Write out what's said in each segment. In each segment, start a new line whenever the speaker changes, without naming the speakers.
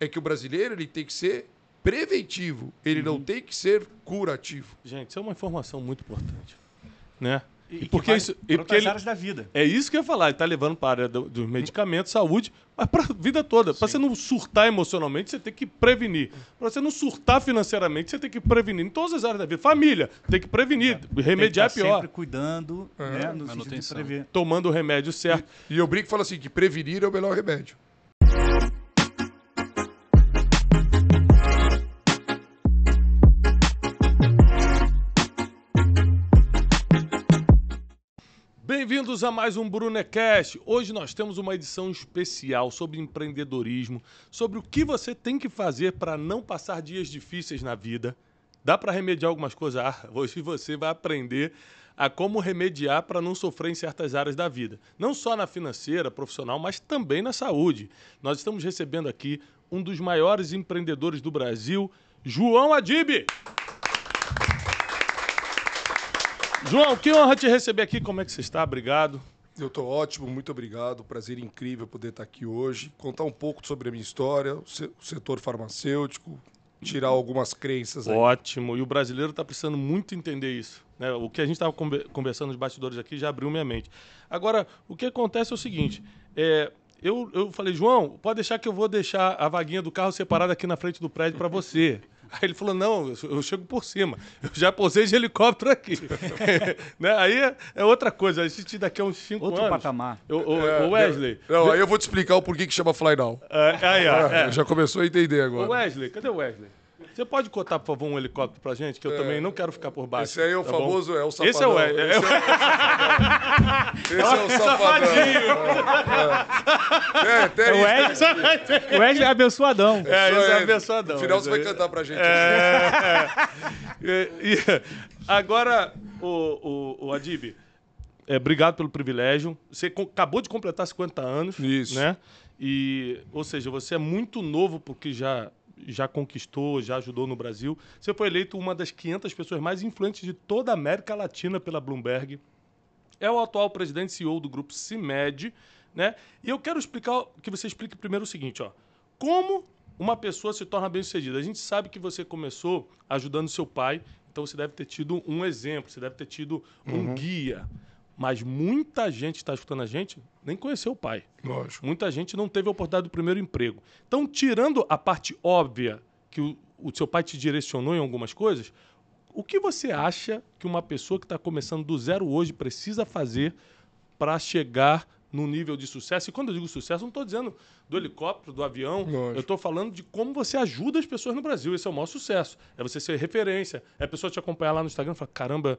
é que o brasileiro ele tem que ser preventivo, ele não tem que ser curativo.
Gente, isso é uma informação muito importante. Né?
E,
E,
que
porque isso.
para
E porque
outras
ele,
áreas da vida.
é isso que eu ia falar. Ele tá levando para a área do- dos medicamentos, saúde, mas para a vida toda. Para você não surtar emocionalmente, você tem que prevenir. Para você não surtar financeiramente, você tem que prevenir. Em todas as áreas da vida. Família, tem que prevenir. Remediar é
tem que tá
pior.
sempre cuidando, né, no sentido de prever.
Tomando o remédio certo.
E eu brinco e falo assim, que prevenir é o melhor remédio.
Bem-vindos a mais um Brunecast. Hoje nós temos uma edição especial sobre empreendedorismo, sobre o que você tem que fazer para não passar dias difíceis na vida. Dá para remediar algumas coisas? Ah, hoje você vai aprender a como remediar para não sofrer em certas áreas da vida. Não só na financeira, profissional, mas também na saúde. Nós estamos recebendo aqui um dos maiores empreendedores do Brasil, João Adib. João, que honra te receber aqui. Como é que você está? Obrigado.
Eu estou ótimo, muito obrigado. Prazer incrível poder estar aqui hoje. Contar um pouco sobre a minha história, o se- o setor farmacêutico, tirar algumas crenças aí.
Ótimo. E o brasileiro está precisando muito entender isso. né? O que a gente estava conversando nos bastidores aqui já abriu minha mente. Agora, o que acontece é o seguinte: é, eu, eu falei, João, pode deixar que eu vou deixar a vaguinha do carro separada aqui na frente do prédio para você. Aí ele falou: não, eu, chego por cima. Eu já posei de helicóptero aqui. né? Aí é, é outra coisa. A gente daqui a uns cinco
Outro
anos.
patamar.
Ô, ô,
É,
ô, Wesley.
Não, aí eu vou te explicar o porquê que chama Fly Now.
É, aí, ó, é.
Já começou a entender agora.
Wesley, cadê o Wesley? Você pode cotar, por favor, um helicóptero pra gente? Que eu também não quero ficar por baixo.
Esse aí é o
tá bom?
famoso, é o safadão.
Esse é o.
Esse é, esse é o safadão. É, é, até
O
isso.
Wesley, o Wesley é abençoadão.
É, esse é abençoadão.
No final você vai cantar pra gente.
E- e- agora, o, o, o Adib, é, obrigado pelo privilégio. Você acabou de completar 50 anos.
Isso.
Né? E, ou seja, você é muito novo porque já, já conquistou, já ajudou no Brasil. Você foi eleito uma das 500 pessoas mais influentes de toda a América Latina pela Bloomberg. É o atual presidente e CEO do grupo CIMED, né? E eu quero explicar que você explique primeiro o seguinte, ó. Como uma pessoa se torna bem-sucedida? A gente sabe que você começou ajudando seu pai, então você deve ter tido um exemplo, você deve ter tido um guia. Mas muita gente que está escutando a gente nem conheceu o pai.
Lógico.
Muita gente não teve a oportunidade do primeiro emprego. Então, tirando a parte óbvia que o, o seu pai te direcionou em algumas coisas, o que você acha que uma pessoa que está começando do zero hoje precisa fazer para chegar no nível de sucesso? E quando eu digo sucesso, não estou dizendo do helicóptero, do avião.
Lógico.
Eu estou falando de como você ajuda as pessoas no Brasil. Esse é o maior sucesso. É você ser referência. É a pessoa te acompanhar lá no Instagram e falar: caramba,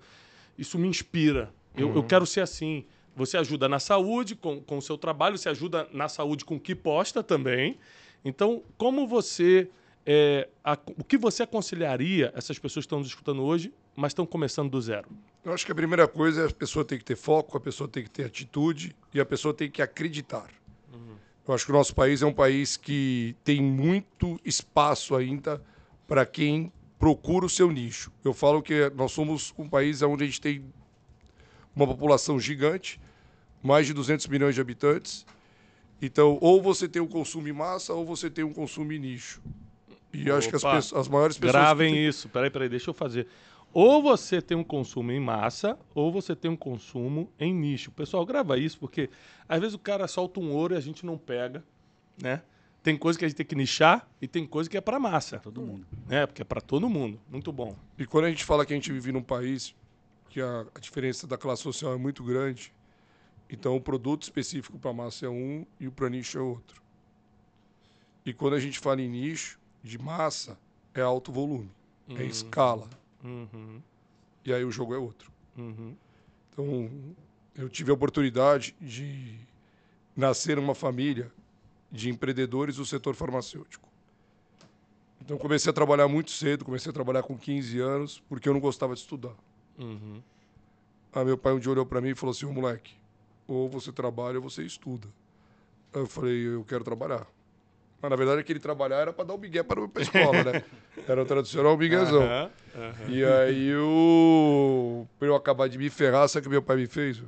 isso me inspira. Eu, eu quero ser assim. Você ajuda na saúde com, com o seu trabalho, você ajuda na saúde com o que posta também. Então, como você. é, a- o que você aconselharia essas pessoas que estão nos escutando hoje, mas estão começando do zero?
Eu acho que a primeira coisa é a pessoa tem que ter foco, a pessoa tem que ter atitude e a pessoa tem que acreditar. Eu acho que o nosso país é um país que tem muito espaço ainda para quem procura o seu nicho. Eu falo que nós somos um país onde a gente tem uma população gigante, mais de 200 milhões de habitantes. Então, ou você tem um consumo em massa ou você tem um consumo em nicho. E eu acho que as,
Opa.
as maiores pessoas...
Gravem isso. Peraí, peraí, deixa eu fazer. Ou você tem um consumo em massa, ou você tem um consumo em nicho. Pessoal, grava isso, porque às vezes o cara solta um ouro e a gente não pega, né? Tem coisa que a gente tem que nichar e tem coisa que é para massa.
Todo mundo.
Né? Porque é para todo mundo. Muito bom.
E quando a gente fala que a gente vive num país que a, a diferença da classe social é muito grande, então o produto específico para massa é um e o para nicho é outro. E quando a gente fala em nicho, de massa, é alto volume, é escala.
Uhum,
E aí o jogo é outro.
uhum.
Então, eu tive a oportunidade de nascer numa família de empreendedores do setor farmacêutico. Então, comecei a trabalhar muito cedo, comecei a trabalhar com 15 anos, porque eu não gostava de estudar.
Uhum.
Aí meu pai um dia olhou para mim e falou assim, ô moleque, ou você trabalha ou você estuda. Aí eu falei, eu quero trabalhar. Mas na verdade aquele trabalhar era para dar um migué para a escola, né? Era o tradicional miguezão.
Aham, aham.
E aí eu, pra eu acabar de me ferrar, sabe o que meu pai me fez?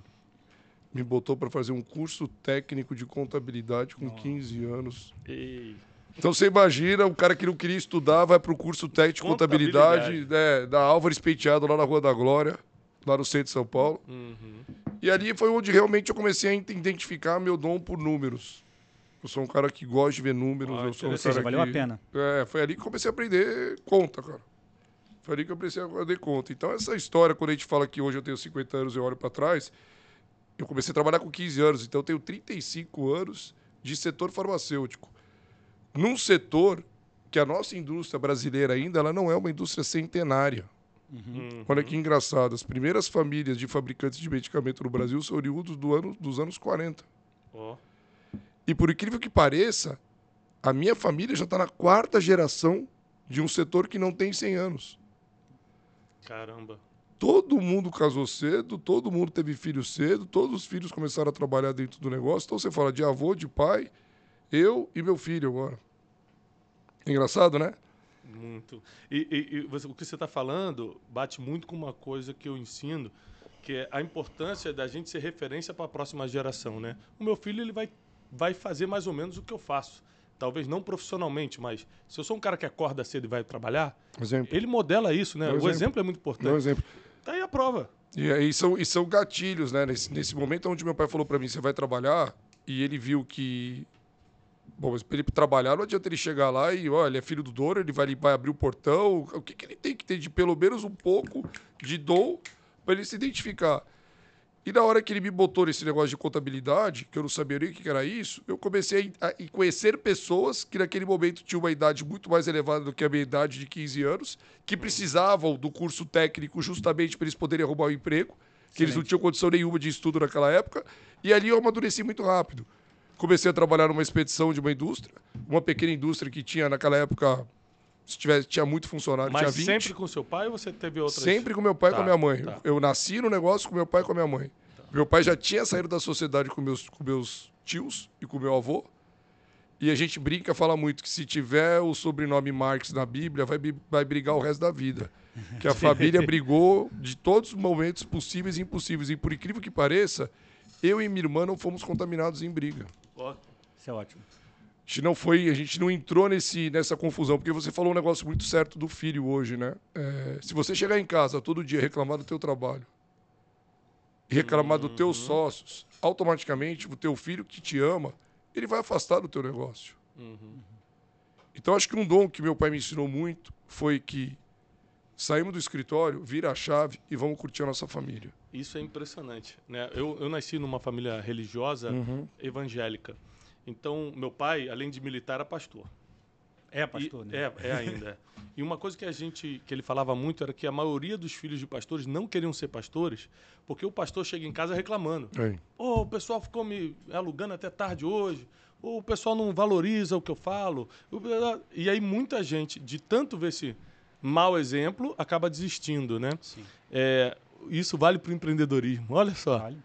Me botou para fazer um curso técnico de contabilidade com 15 anos.
Ei.
Então você imagina, o cara que não queria estudar vai para o curso técnico de contabilidade,
Contabilidade.
né, da Álvares Penteado, lá na Rua da Glória, lá no centro de São Paulo.
Uhum.
E ali foi onde realmente eu comecei a identificar meu dom por números. Eu sou um cara que gosta de ver números.
Ah,
eu sou um
Ou seja,
cara
valeu a
que-
pena.
É, foi ali que eu comecei a aprender conta, cara. Foi ali que eu comecei a aprender conta. Então, essa história, quando a gente fala que hoje eu tenho 50 anos e eu olho para trás, eu comecei a trabalhar com 15 anos, então eu tenho 35 anos de setor farmacêutico. Num setor que a nossa indústria brasileira ainda ela não é uma indústria centenária.
Uhum.
Olha que engraçado, as primeiras famílias de fabricantes de medicamento no Brasil são oriundos do ano, dos anos 40.
Ó.
E por incrível que pareça, a minha família já está na quarta geração de um setor que não tem 100 anos.
Caramba.
Todo mundo casou cedo, todo mundo teve filho cedo, todos os filhos começaram a trabalhar dentro do negócio. Então você fala de avô, de pai, eu e meu filho agora. Engraçado, né?
Muito. E, e- e você- o que você está falando bate muito com uma coisa que eu ensino, que é a importância da gente ser referência para a próxima geração, né? O meu filho ele vai, vai fazer mais ou menos o que eu faço. Talvez não profissionalmente, mas se eu sou um cara que acorda cedo e vai trabalhar,
Exemplo.
ele modela isso, né?
Um
o
exemplo.
exemplo é muito importante.
exemplo.
Tá aí a prova.
E aí são, e são gatilhos, né? Nesse, nesse momento onde meu pai falou para mim, você vai trabalhar, e ele viu que. Bom, mas pra ele trabalhar, não adianta ele chegar lá e, olha, ele é filho do dono, ele vai, vai abrir o portão. O que, que ele tem que ter de pelo menos um pouco de dom para ele se identificar? E na hora que ele me botou nesse negócio de contabilidade, que eu não sabia nem o que era isso, eu comecei a, conhecer pessoas que naquele momento tinham uma idade muito mais elevada do que a minha idade de 15 anos, que precisavam do curso técnico justamente para eles poderem arrumar um emprego, que eles não tinham condição nenhuma de estudo naquela época. E ali eu amadureci muito rápido. Comecei a trabalhar numa expedição de uma indústria, uma pequena indústria que tinha naquela época, se tivesse, tinha muito funcionário, tinha
Mas
20.
sempre com seu pai ou você teve outras?
Sempre com meu pai e
Tá,
com a minha mãe.
tá.
Eu nasci no negócio com meu pai e com a minha mãe. Meu pai já tinha saído da sociedade com meus, com meus tios e com meu avô. E a gente brinca, fala muito que se tiver o sobrenome Marx na Bíblia, vai, vai brigar o resto da vida. Que a família brigou de todos os momentos possíveis e impossíveis. E por incrível que pareça, eu e minha irmã não fomos contaminados em briga.
Ó,
Isso é ótimo.
A gente não foi, a gente não entrou nesse, nessa confusão, porque você falou um negócio muito certo do filho hoje, né? É, se você chegar em casa todo dia reclamar do teu trabalho reclamar dos teus sócios, automaticamente o teu filho que te ama, ele vai afastar do teu negócio. Então acho que um dom que meu pai me ensinou muito foi que saímos do escritório, vira a chave e vamos curtir a nossa família.
Isso é impressionante. Né? Eu, eu nasci numa família religiosa evangélica. Então, meu pai, além de militar, era pastor.
É, pastor,
E-
né?
É, é ainda. e uma coisa que a gente, que ele falava muito era que a maioria dos filhos de pastores não queriam ser pastores, porque o pastor chega em casa reclamando.
É.
Ô, o pessoal ficou me alugando até tarde hoje. Ou o pessoal não valoriza o que eu falo. E aí muita gente, de tanto ver esse mau exemplo, acaba desistindo, né?
Sim.
É, isso vale para o empreendedorismo. Olha só.
Vale.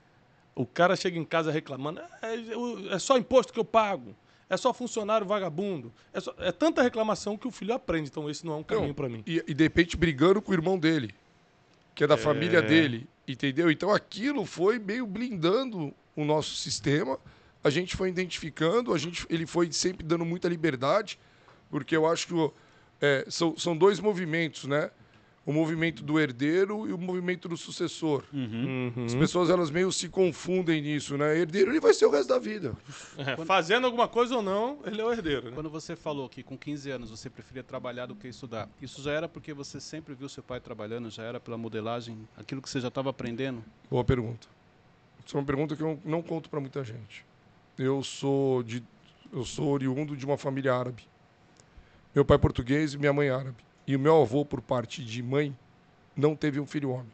O cara chega em casa reclamando, é, é- é só imposto que eu pago, é só funcionário vagabundo. É, só- é tanta reclamação que o filho aprende. Então esse não é um caminho para mim.
E, e de repente brigando com o irmão dele, que é da família dele, entendeu? Então aquilo foi meio blindando o nosso sistema. A gente foi identificando, a gente, ele foi sempre dando muita liberdade, porque eu acho que o- é, são, são dois movimentos, né? O movimento do herdeiro e o movimento do sucessor.
Uhum.
As pessoas elas meio se confundem nisso, né? Herdeiro ele vai ser o resto da vida.
É, fazendo alguma coisa ou não, ele é o herdeiro. Né?
Quando você falou que com 15 anos você preferia trabalhar do que estudar, isso já era porque você sempre viu seu pai trabalhando, já era pela modelagem, aquilo que você já estava aprendendo?
Boa pergunta. Isso é uma pergunta que eu não conto para muita gente. Eu sou de eu sou oriundo de uma família árabe. Meu pai é português e minha mãe é árabe. E o meu avô, por parte de mãe, não teve um filho homem.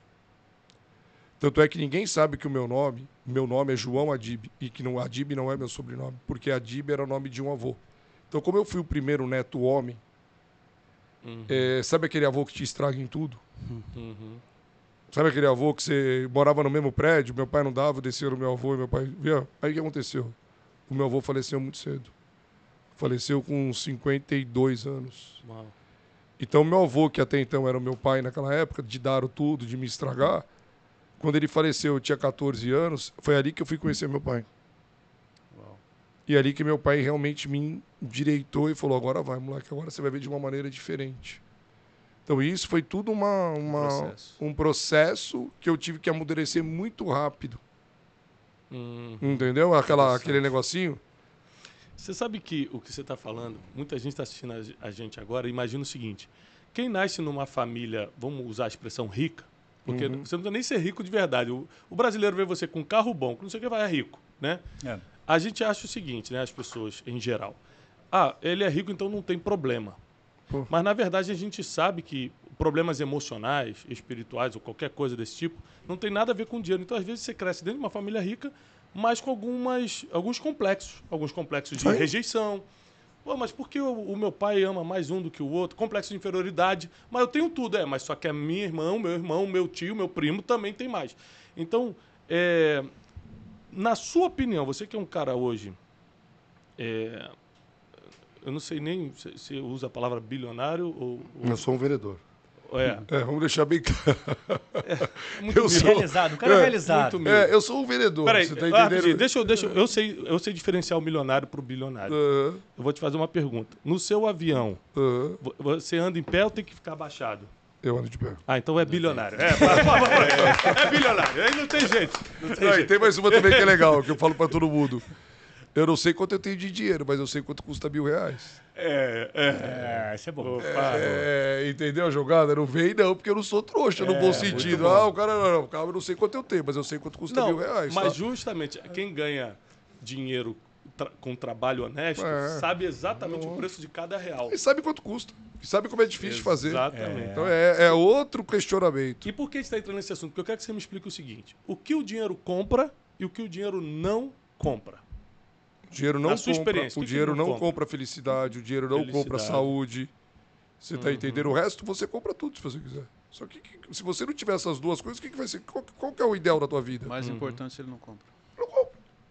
Tanto é que ninguém sabe que o meu nome, meu nome é João Adib, e que não, Adib não é meu sobrenome, porque Adib era o nome de um avô. Então, como eu fui o primeiro neto homem,
Uhum.
é, sabe aquele avô que te estraga em tudo?
Uhum.
Sabe aquele avô que você morava no mesmo prédio, meu pai não dava, descia no meu avô e meu pai? Aí o que aconteceu? O meu avô faleceu muito cedo. Faleceu com 52 anos.
Uau.
Então, meu avô, que até então era meu pai naquela época, de dar o tudo, de me estragar, quando ele faleceu, eu tinha 14 anos, foi ali que eu fui conhecer meu pai.
Uau.
E ali que meu pai realmente me endireitou e falou: agora vai, moleque, agora você vai ver de uma maneira diferente. Então isso foi tudo uma, uma-
Processo.
um processo que eu tive que amadurecer muito rápido.
Hum.
Entendeu? Aquela, aquele negocinho.
Você sabe que o que você está falando, muita gente está assistindo a- gente agora, imagina o seguinte: quem nasce numa família, vamos usar a expressão rica, porque
Uhum.
você não precisa nem ser rico de verdade. O, o brasileiro vê você com carro bom, que não sei o que vai é rico, né?
É.
A gente acha o seguinte, né, as pessoas em geral. Ah, ele é rico, então não tem problema.
Pô.
Mas na verdade a gente sabe que problemas emocionais, espirituais ou qualquer coisa desse tipo não tem nada a ver com dinheiro. Então às vezes você cresce dentro de uma família rica, mas com algumas alguns complexos, alguns complexos de
Sim.
rejeição. Pô, mas por que o, o meu pai ama mais um do que o outro? Complexo de inferioridade. Mas eu tenho tudo, é. Mas só que a minha irmã, meu irmão, meu tio, meu primo também tem mais. Então, é, na sua opinião, você que é um cara hoje, é, eu não sei nem se, se usa a palavra bilionário ou, ou-
Eu sou um vereador.
É,
É, vamos deixar bem claro.
muito
Eu sou-
Realizado, o cara é,
É,
realizado.
É, eu sou um vereador.
Peraí,
você tá
ah,
entendendo?
deixa eu, deixa eu, eu sei, eu sei diferenciar o milionário pro bilionário.
Aham,
Eu vou te fazer uma pergunta. No seu avião, você anda em pé ou tem que ficar abaixado?
Eu ando de pé.
Ah, então é bilionário. É, por favor, é bilionário. Aí não tem jeito. Não tem
Não,
jeito.
tem mais uma também que é legal, que eu falo pra todo mundo. Eu não sei quanto eu tenho de dinheiro, mas eu sei quanto custa mil reais.
É, é.
É, isso é bom.
Opa.
É, entendeu a jogada? Não vem não, porque eu não sou trouxa, no bom sentido. Ah, o cara, não, não, calma, eu não sei quanto eu tenho, mas eu sei quanto custa
Não,
mil reais.
mas
tá?
justamente quem ganha dinheiro tra- com trabalho honesto
É.
sabe exatamente o preço de cada real.
E sabe quanto custa. E sabe como é difícil de fazer.
Exatamente.
Então é, é outro questionamento.
E por que a gente está entrando nesse assunto? Porque eu quero que você me explique o seguinte: o que o dinheiro compra e o que o dinheiro não compra.
O dinheiro não compra,
experiência, o
dinheiro
não
não
compra?
compra felicidade, o dinheiro não compra
Felicidade.
saúde. Você
Uhum.
tá entendendo? O resto você compra tudo se você quiser. Só que, que- se você não tiver essas duas coisas, o que, que vai ser? Qual, qual que é o ideal da tua vida?
O mais importante ele não compra.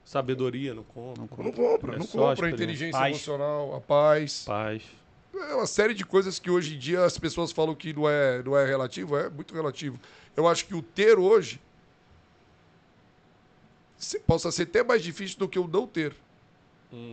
Sabadoria não compra.
Não compra.
Não compra,
É
não compra a inteligência
Paz.
emocional, a paz.
Paz.
É uma série de coisas que hoje em dia as pessoas falam que não é, não é relativo, é muito relativo. Eu acho que o ter hoje possa ser até mais difícil do que o não ter.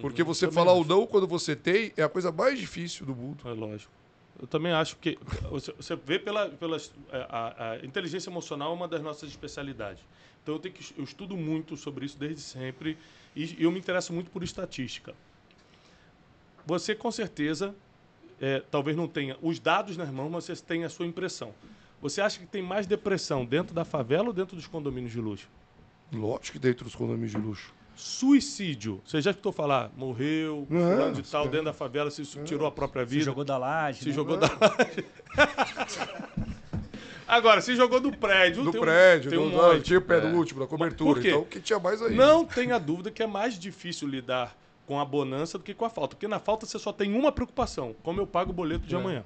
Porque você
também
falar o não quando você tem é a coisa mais difícil do mundo.
É lógico. Eu também acho que você, vê pela, pelas é, a, a inteligência emocional é uma das nossas especialidades. Então eu tenho que eu estudo muito sobre isso desde sempre e eu me interesso muito por estatística. Você com certeza é, talvez não tenha os dados nas mãos, mas você tem a sua impressão. Você acha que tem mais depressão dentro da favela ou dentro dos condomínios de luxo?
Lógico que dentro dos condomínios de luxo.
Suicídio. Você já escutou falar? Morreu, fulano de tal, dentro da favela, se tirou a própria
Se
vida.
jogou da laje.
Se
né?
jogou da laje. Agora, se jogou do prédio.
Do
tem um-
prédio,
tem
do,
um
do,
monte.
tinha o pé do
É.
último, da cobertura.
Por quê?
Então, que tinha mais aí?
Não tenha dúvida que é mais difícil lidar com a bonança do que com a falta. Porque na falta você só tem uma preocupação: como eu pago o boleto de
É.
amanhã.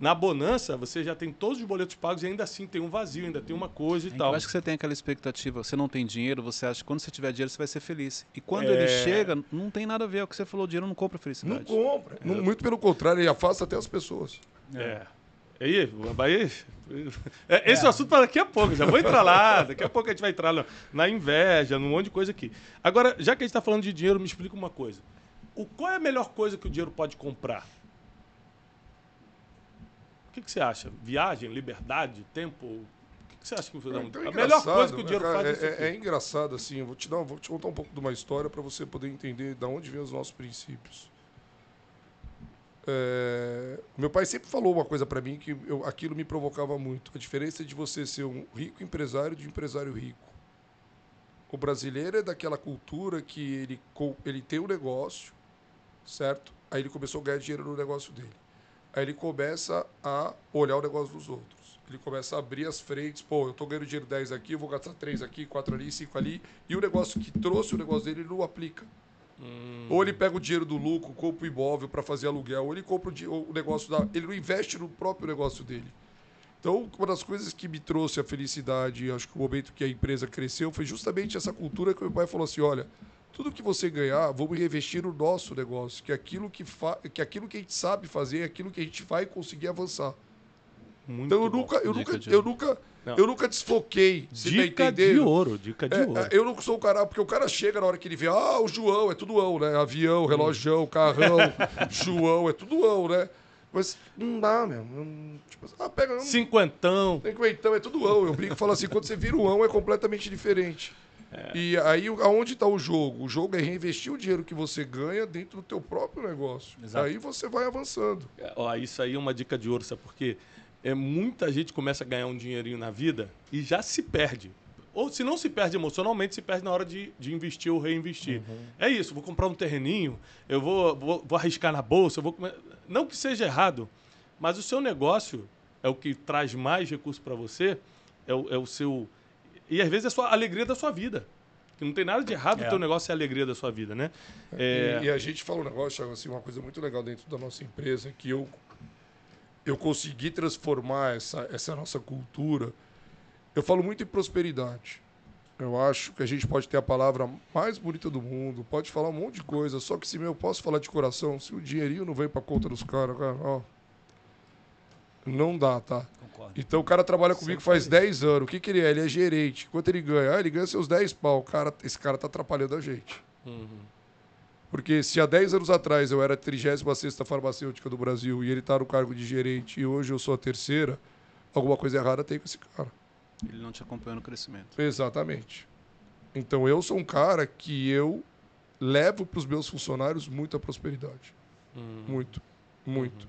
Na bonança, você já tem todos os boletos pagos e ainda assim tem um vazio, ainda tem uma coisa e
Eu
tal.
acho que você tem aquela expectativa, você não tem dinheiro, você acha que quando você tiver dinheiro você vai ser feliz. E quando
É.
ele chega, não tem nada a ver, é o que você falou, dinheiro não compra
Não
felicidade.
compra. Não- muito pelo contrário, ele afasta até as pessoas.
É. Aí, aí, é, esse é o assunto para daqui a pouco. Já vou entrar lá. Daqui a pouco a gente vai entrar na, na inveja, num monte de coisa aqui. Agora, já que a gente está falando de dinheiro, me explica uma coisa. O, qual é a melhor coisa que o dinheiro pode comprar? O que, que você acha? Viagem, liberdade, tempo? O que, que você acha que
É, então é
a melhor coisa que o
né,
dinheiro
cara?
faz é,
é, é, é engraçado, assim. Vou te, dar, vou te contar um pouco de uma história para você poder entender de onde vem os nossos princípios. É, meu pai sempre falou uma coisa para mim que eu- aquilo me provocava muito. A diferença de você ser um rico empresário de um empresário rico. O brasileiro é daquela cultura que ele, ele tem um negócio, certo? Aí ele começou a ganhar dinheiro no negócio dele. Aí ele começa a olhar o negócio dos outros. Ele começa a abrir as frentes. Pô, eu tô ganhando dinheiro 10 aqui, eu vou gastar 3 aqui, 4 ali, 5 ali. E o negócio que trouxe o negócio dele, ele não aplica.
Hum.
Ou ele pega o dinheiro do lucro, compra o imóvel para fazer aluguel, ou ele compra o, o negócio da. Ele não investe no próprio negócio dele. Então, uma das coisas que me trouxe a felicidade, acho que o momento que a empresa cresceu, foi justamente essa cultura que meu pai falou assim: olha, tudo que você ganhar, vamos reinvestir no nosso negócio, que aquilo que, fa... que aquilo que a gente sabe fazer, é aquilo que a gente vai conseguir avançar.
Muito
Então eu
bom.
nunca, eu
Dica
nunca,
de
eu nunca,
Não.
eu nunca desfoquei. Tá
Dica de ouro, dica de
É,
ouro.
é, eu não sou o cara, porque o cara chega na hora que ele vê, ah, o João, é tudo ão, né? Avião, relógio, carrão, João, é tudo ão, né? Mas não dá, meu. Tipo, ah, pega. Não,
Cinquentão.
tem que então, é tudo ão. Eu brinco e falo assim, quando você vira o ão é completamente diferente. E aí, aonde está o jogo? O jogo é reinvestir o dinheiro que você ganha dentro do teu próprio negócio.
Exato.
Aí você vai avançando.
É, Ó, isso aí é uma dica de ouro, sabe por quê? É, muita gente começa a ganhar um dinheirinho na vida e já se perde. Ou se não se perde emocionalmente, se perde na hora de, de investir ou reinvestir. É isso, vou comprar um terreninho, eu vou, vou, vou arriscar na bolsa, eu vou Não que seja errado, mas o seu negócio é o que traz mais recursos para você, é o, é o seu. E às vezes é a sua alegria da sua vida. Que não tem nada de errado, o
É.
teu negócio é a alegria da sua vida, né? É,
E, e a gente fala um negócio, Thiago, assim, uma coisa muito legal dentro da nossa empresa, que eu, eu consegui transformar essa, essa nossa cultura. Eu falo muito em prosperidade. Eu acho que a gente pode ter a palavra mais bonita do mundo, pode falar um monte de coisa, só que se meu, eu posso falar de coração, se o dinheirinho não vem pra conta dos caras, cara, ó. Não dá, tá?
Concordo.
Então o cara trabalha comigo faz 10 anos. O que, que ele é? Ele é gerente. Quanto ele ganha? Ah, ele ganha seus 10 pau. Cara, esse cara tá atrapalhando a gente.
uhum.
Porque se há 10 anos atrás eu era a 36 farmacêutica do Brasil e ele tá no cargo de gerente e hoje eu sou a terceira, alguma coisa errada tem com esse cara.
Ele não te acompanhou no crescimento.
Exatamente. Então eu sou um cara que eu levo para os meus funcionários muita prosperidade.
Uhum.
Muito. Muito.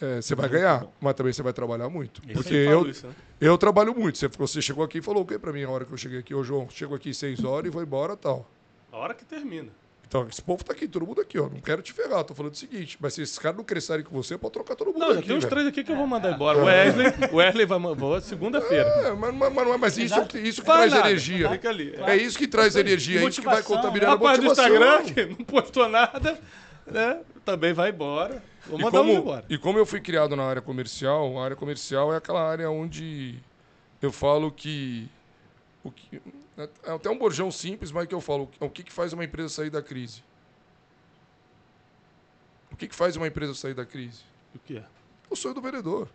É, você vai ganhar, mas também você vai trabalhar muito.
Isso.
Porque eu,
isso, né?
eu trabalho muito. Você, você chegou aqui e falou o que para mim a hora que eu cheguei aqui? Ô, João, chego aqui seis horas e vou embora tal.
A hora que termina.
Então, esse povo tá aqui, todo mundo aqui, ó. Não quero te ferrar, tô falando o seguinte. Mas se esses caras não crescerem com você, pode trocar todo mundo
Não, já
aqui,
tem uns
velho.
três aqui que eu vou mandar embora. O Wesley, o Wesley vai mandar segunda-feira.
É, mas, mas, mas não é mais isso, isso que traz
nada,
energia.
Fica ali.
É isso que traz energia, é isso que vai
Motivação,
contaminar a
Rapaz do
motivação.
Instagram, que não postou nada, né? Também vai embora. Vou
E
mandar
como,
embora.
e como eu fui criado na área comercial, a área comercial é aquela área onde eu falo que. O que é até um borjão simples, mas que eu falo. O que, que faz uma empresa sair da crise? O que, que faz uma empresa sair da crise?
O que é?
O sonho do vendedor.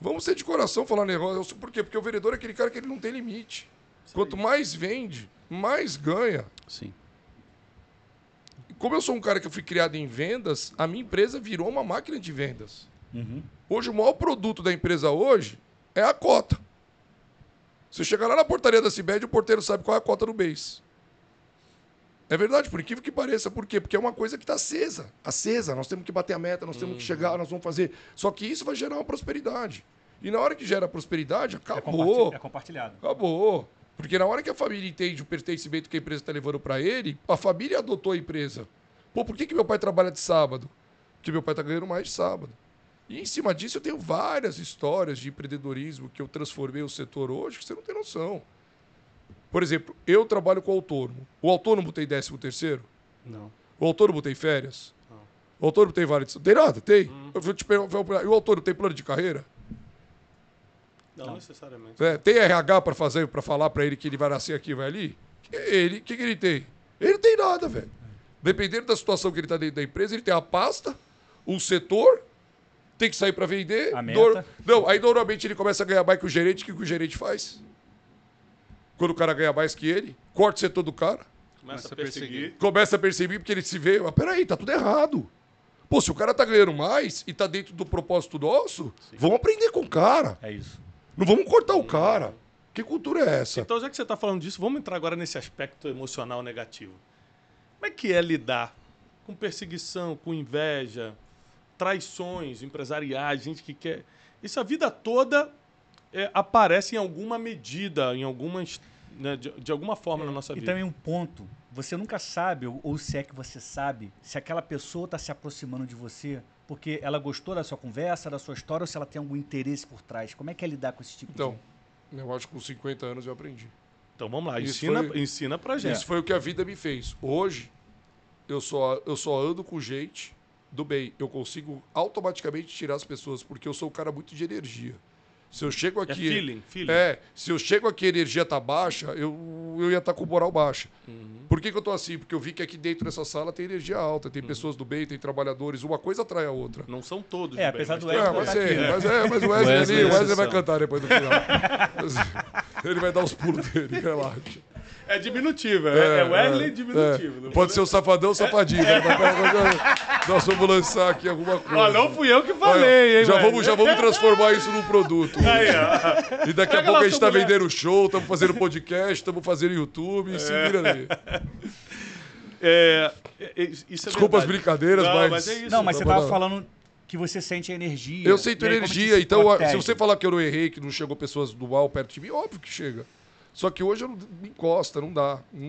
Vamos ser de coração falar negócio. Por quê? Porque o vendedor é aquele cara que ele não tem limite. Quanto mais vende, mais ganha.
Sim.
Como eu sou um cara que eu fui criado em vendas, a minha empresa virou uma máquina de vendas.
Uhum.
Hoje, o maior produto da empresa hoje é a cota. Você chega lá na portaria da Cibed, o porteiro sabe qual é a cota do mês. É verdade, por incrível que pareça. Por quê? Porque é uma coisa que está acesa. Acesa. Nós temos que bater a meta, nós temos que chegar, nós vamos fazer. Só que isso vai gerar uma prosperidade. E na hora que gera prosperidade,
É,
acabou.
é compartilhado.
Acabou. Porque na hora que a família entende o pertencimento que a empresa está levando para ele, a família adotou a empresa. Pô, por que, que meu pai trabalha de sábado? Porque meu pai está ganhando mais de sábado. E em cima disso eu tenho várias histórias de empreendedorismo que eu transformei o setor hoje que você não tem noção. Por exemplo, eu trabalho com autônomo. O autônomo tem 13 terceiro?
Não.
O autônomo tem férias? O autônomo tem vale de... Tem nada? Tem. Eu vou te perguntar, e o autônomo tem plano de carreira?
Não, necessariamente.
É, tem RH para fazer, para falar para ele que ele vai nascer aqui e vai ali? Que- Ele, o que, que ele tem? Ele não tem nada, velho. Dependendo da situação que ele está dentro da empresa, ele tem a pasta, um setor, tem que sair para vender.
A meta.
Não, aí normalmente ele começa a ganhar mais que o gerente. O que, que o gerente faz? Quando o cara ganha mais que ele, corta o setor do cara,
Começa a
Começa a
perseguir.
começa a perceber porque ele se vê, mas peraí, tá tudo errado. Pô, se o cara tá ganhando mais e tá dentro do propósito nosso, vamos aprender com o cara.
É isso.
Não vamos cortar o cara. Que cultura é essa?
Então, já que você está falando disso, vamos entrar agora nesse aspecto emocional negativo. Como é que é lidar com perseguição, com inveja, traições empresariais, gente que quer. Isso a vida toda é, aparece em alguma medida, em algumas. né, de, de alguma forma na nossa
E
vida.
também um ponto, você nunca sabe, ou, ou se é que você sabe, se aquela pessoa está se aproximando de você porque ela gostou da sua conversa, da sua história, ou se ela tem algum interesse por trás. Como é que é lidar com esse tipo
Então, eu acho que com 50 anos eu aprendi.
Então vamos lá,
Isso
ensina,
foi-
ensina pra gente.
Isso foi o que a vida me fez. Hoje, eu só, eu só ando com gente do bem. Eu consigo automaticamente tirar as pessoas, porque eu sou um cara muito de energia. Se eu chego
É
aqui.
feeling, feeling.
É, se eu chego aqui e a energia tá baixa, eu, eu ia estar com moral baixa.
Uhum.
Por que, que eu tô assim? Porque eu vi que aqui dentro dessa sala tem energia alta,
Uhum.
tem pessoas do bem, tem trabalhadores. Uma coisa atrai a outra.
Não são todos.
É, apesar do
tem-
É,
Wesley
mas,
tá aqui, né?
mas, é, mas o Wesley,
Wesley
ali,
é
o Wesley vai cantar depois do final. Ele vai dar os pulos dele, relaxa.
É diminutivo, é, é Wesley diminutivo.
É.
não
Pode ser o safadão, safadinho. né? Mas Nós vamos lançar aqui alguma coisa.
Ó, não fui eu que
Olha,
falei, hein,
já,
Wesley?
vamos, já vamos transformar isso num produto.
Aí, ó.
E daqui a
Pega
pouco
lá
a gente tá
mulher.
vendendo show, estamos fazendo podcast, estamos fazendo YouTube, se vira ali.
É, é, é, isso é
Desculpa as
verdade.
brincadeiras,
Não,
mas...
mas é isso.
Não, mas você tava
bom.
falando que você sente a energia.
Eu sinto energia,
se
então se você falar que eu não errei, que não chegou pessoas do mal perto de mim, óbvio que chega. Só que hoje eu não me encosta, não dá, não,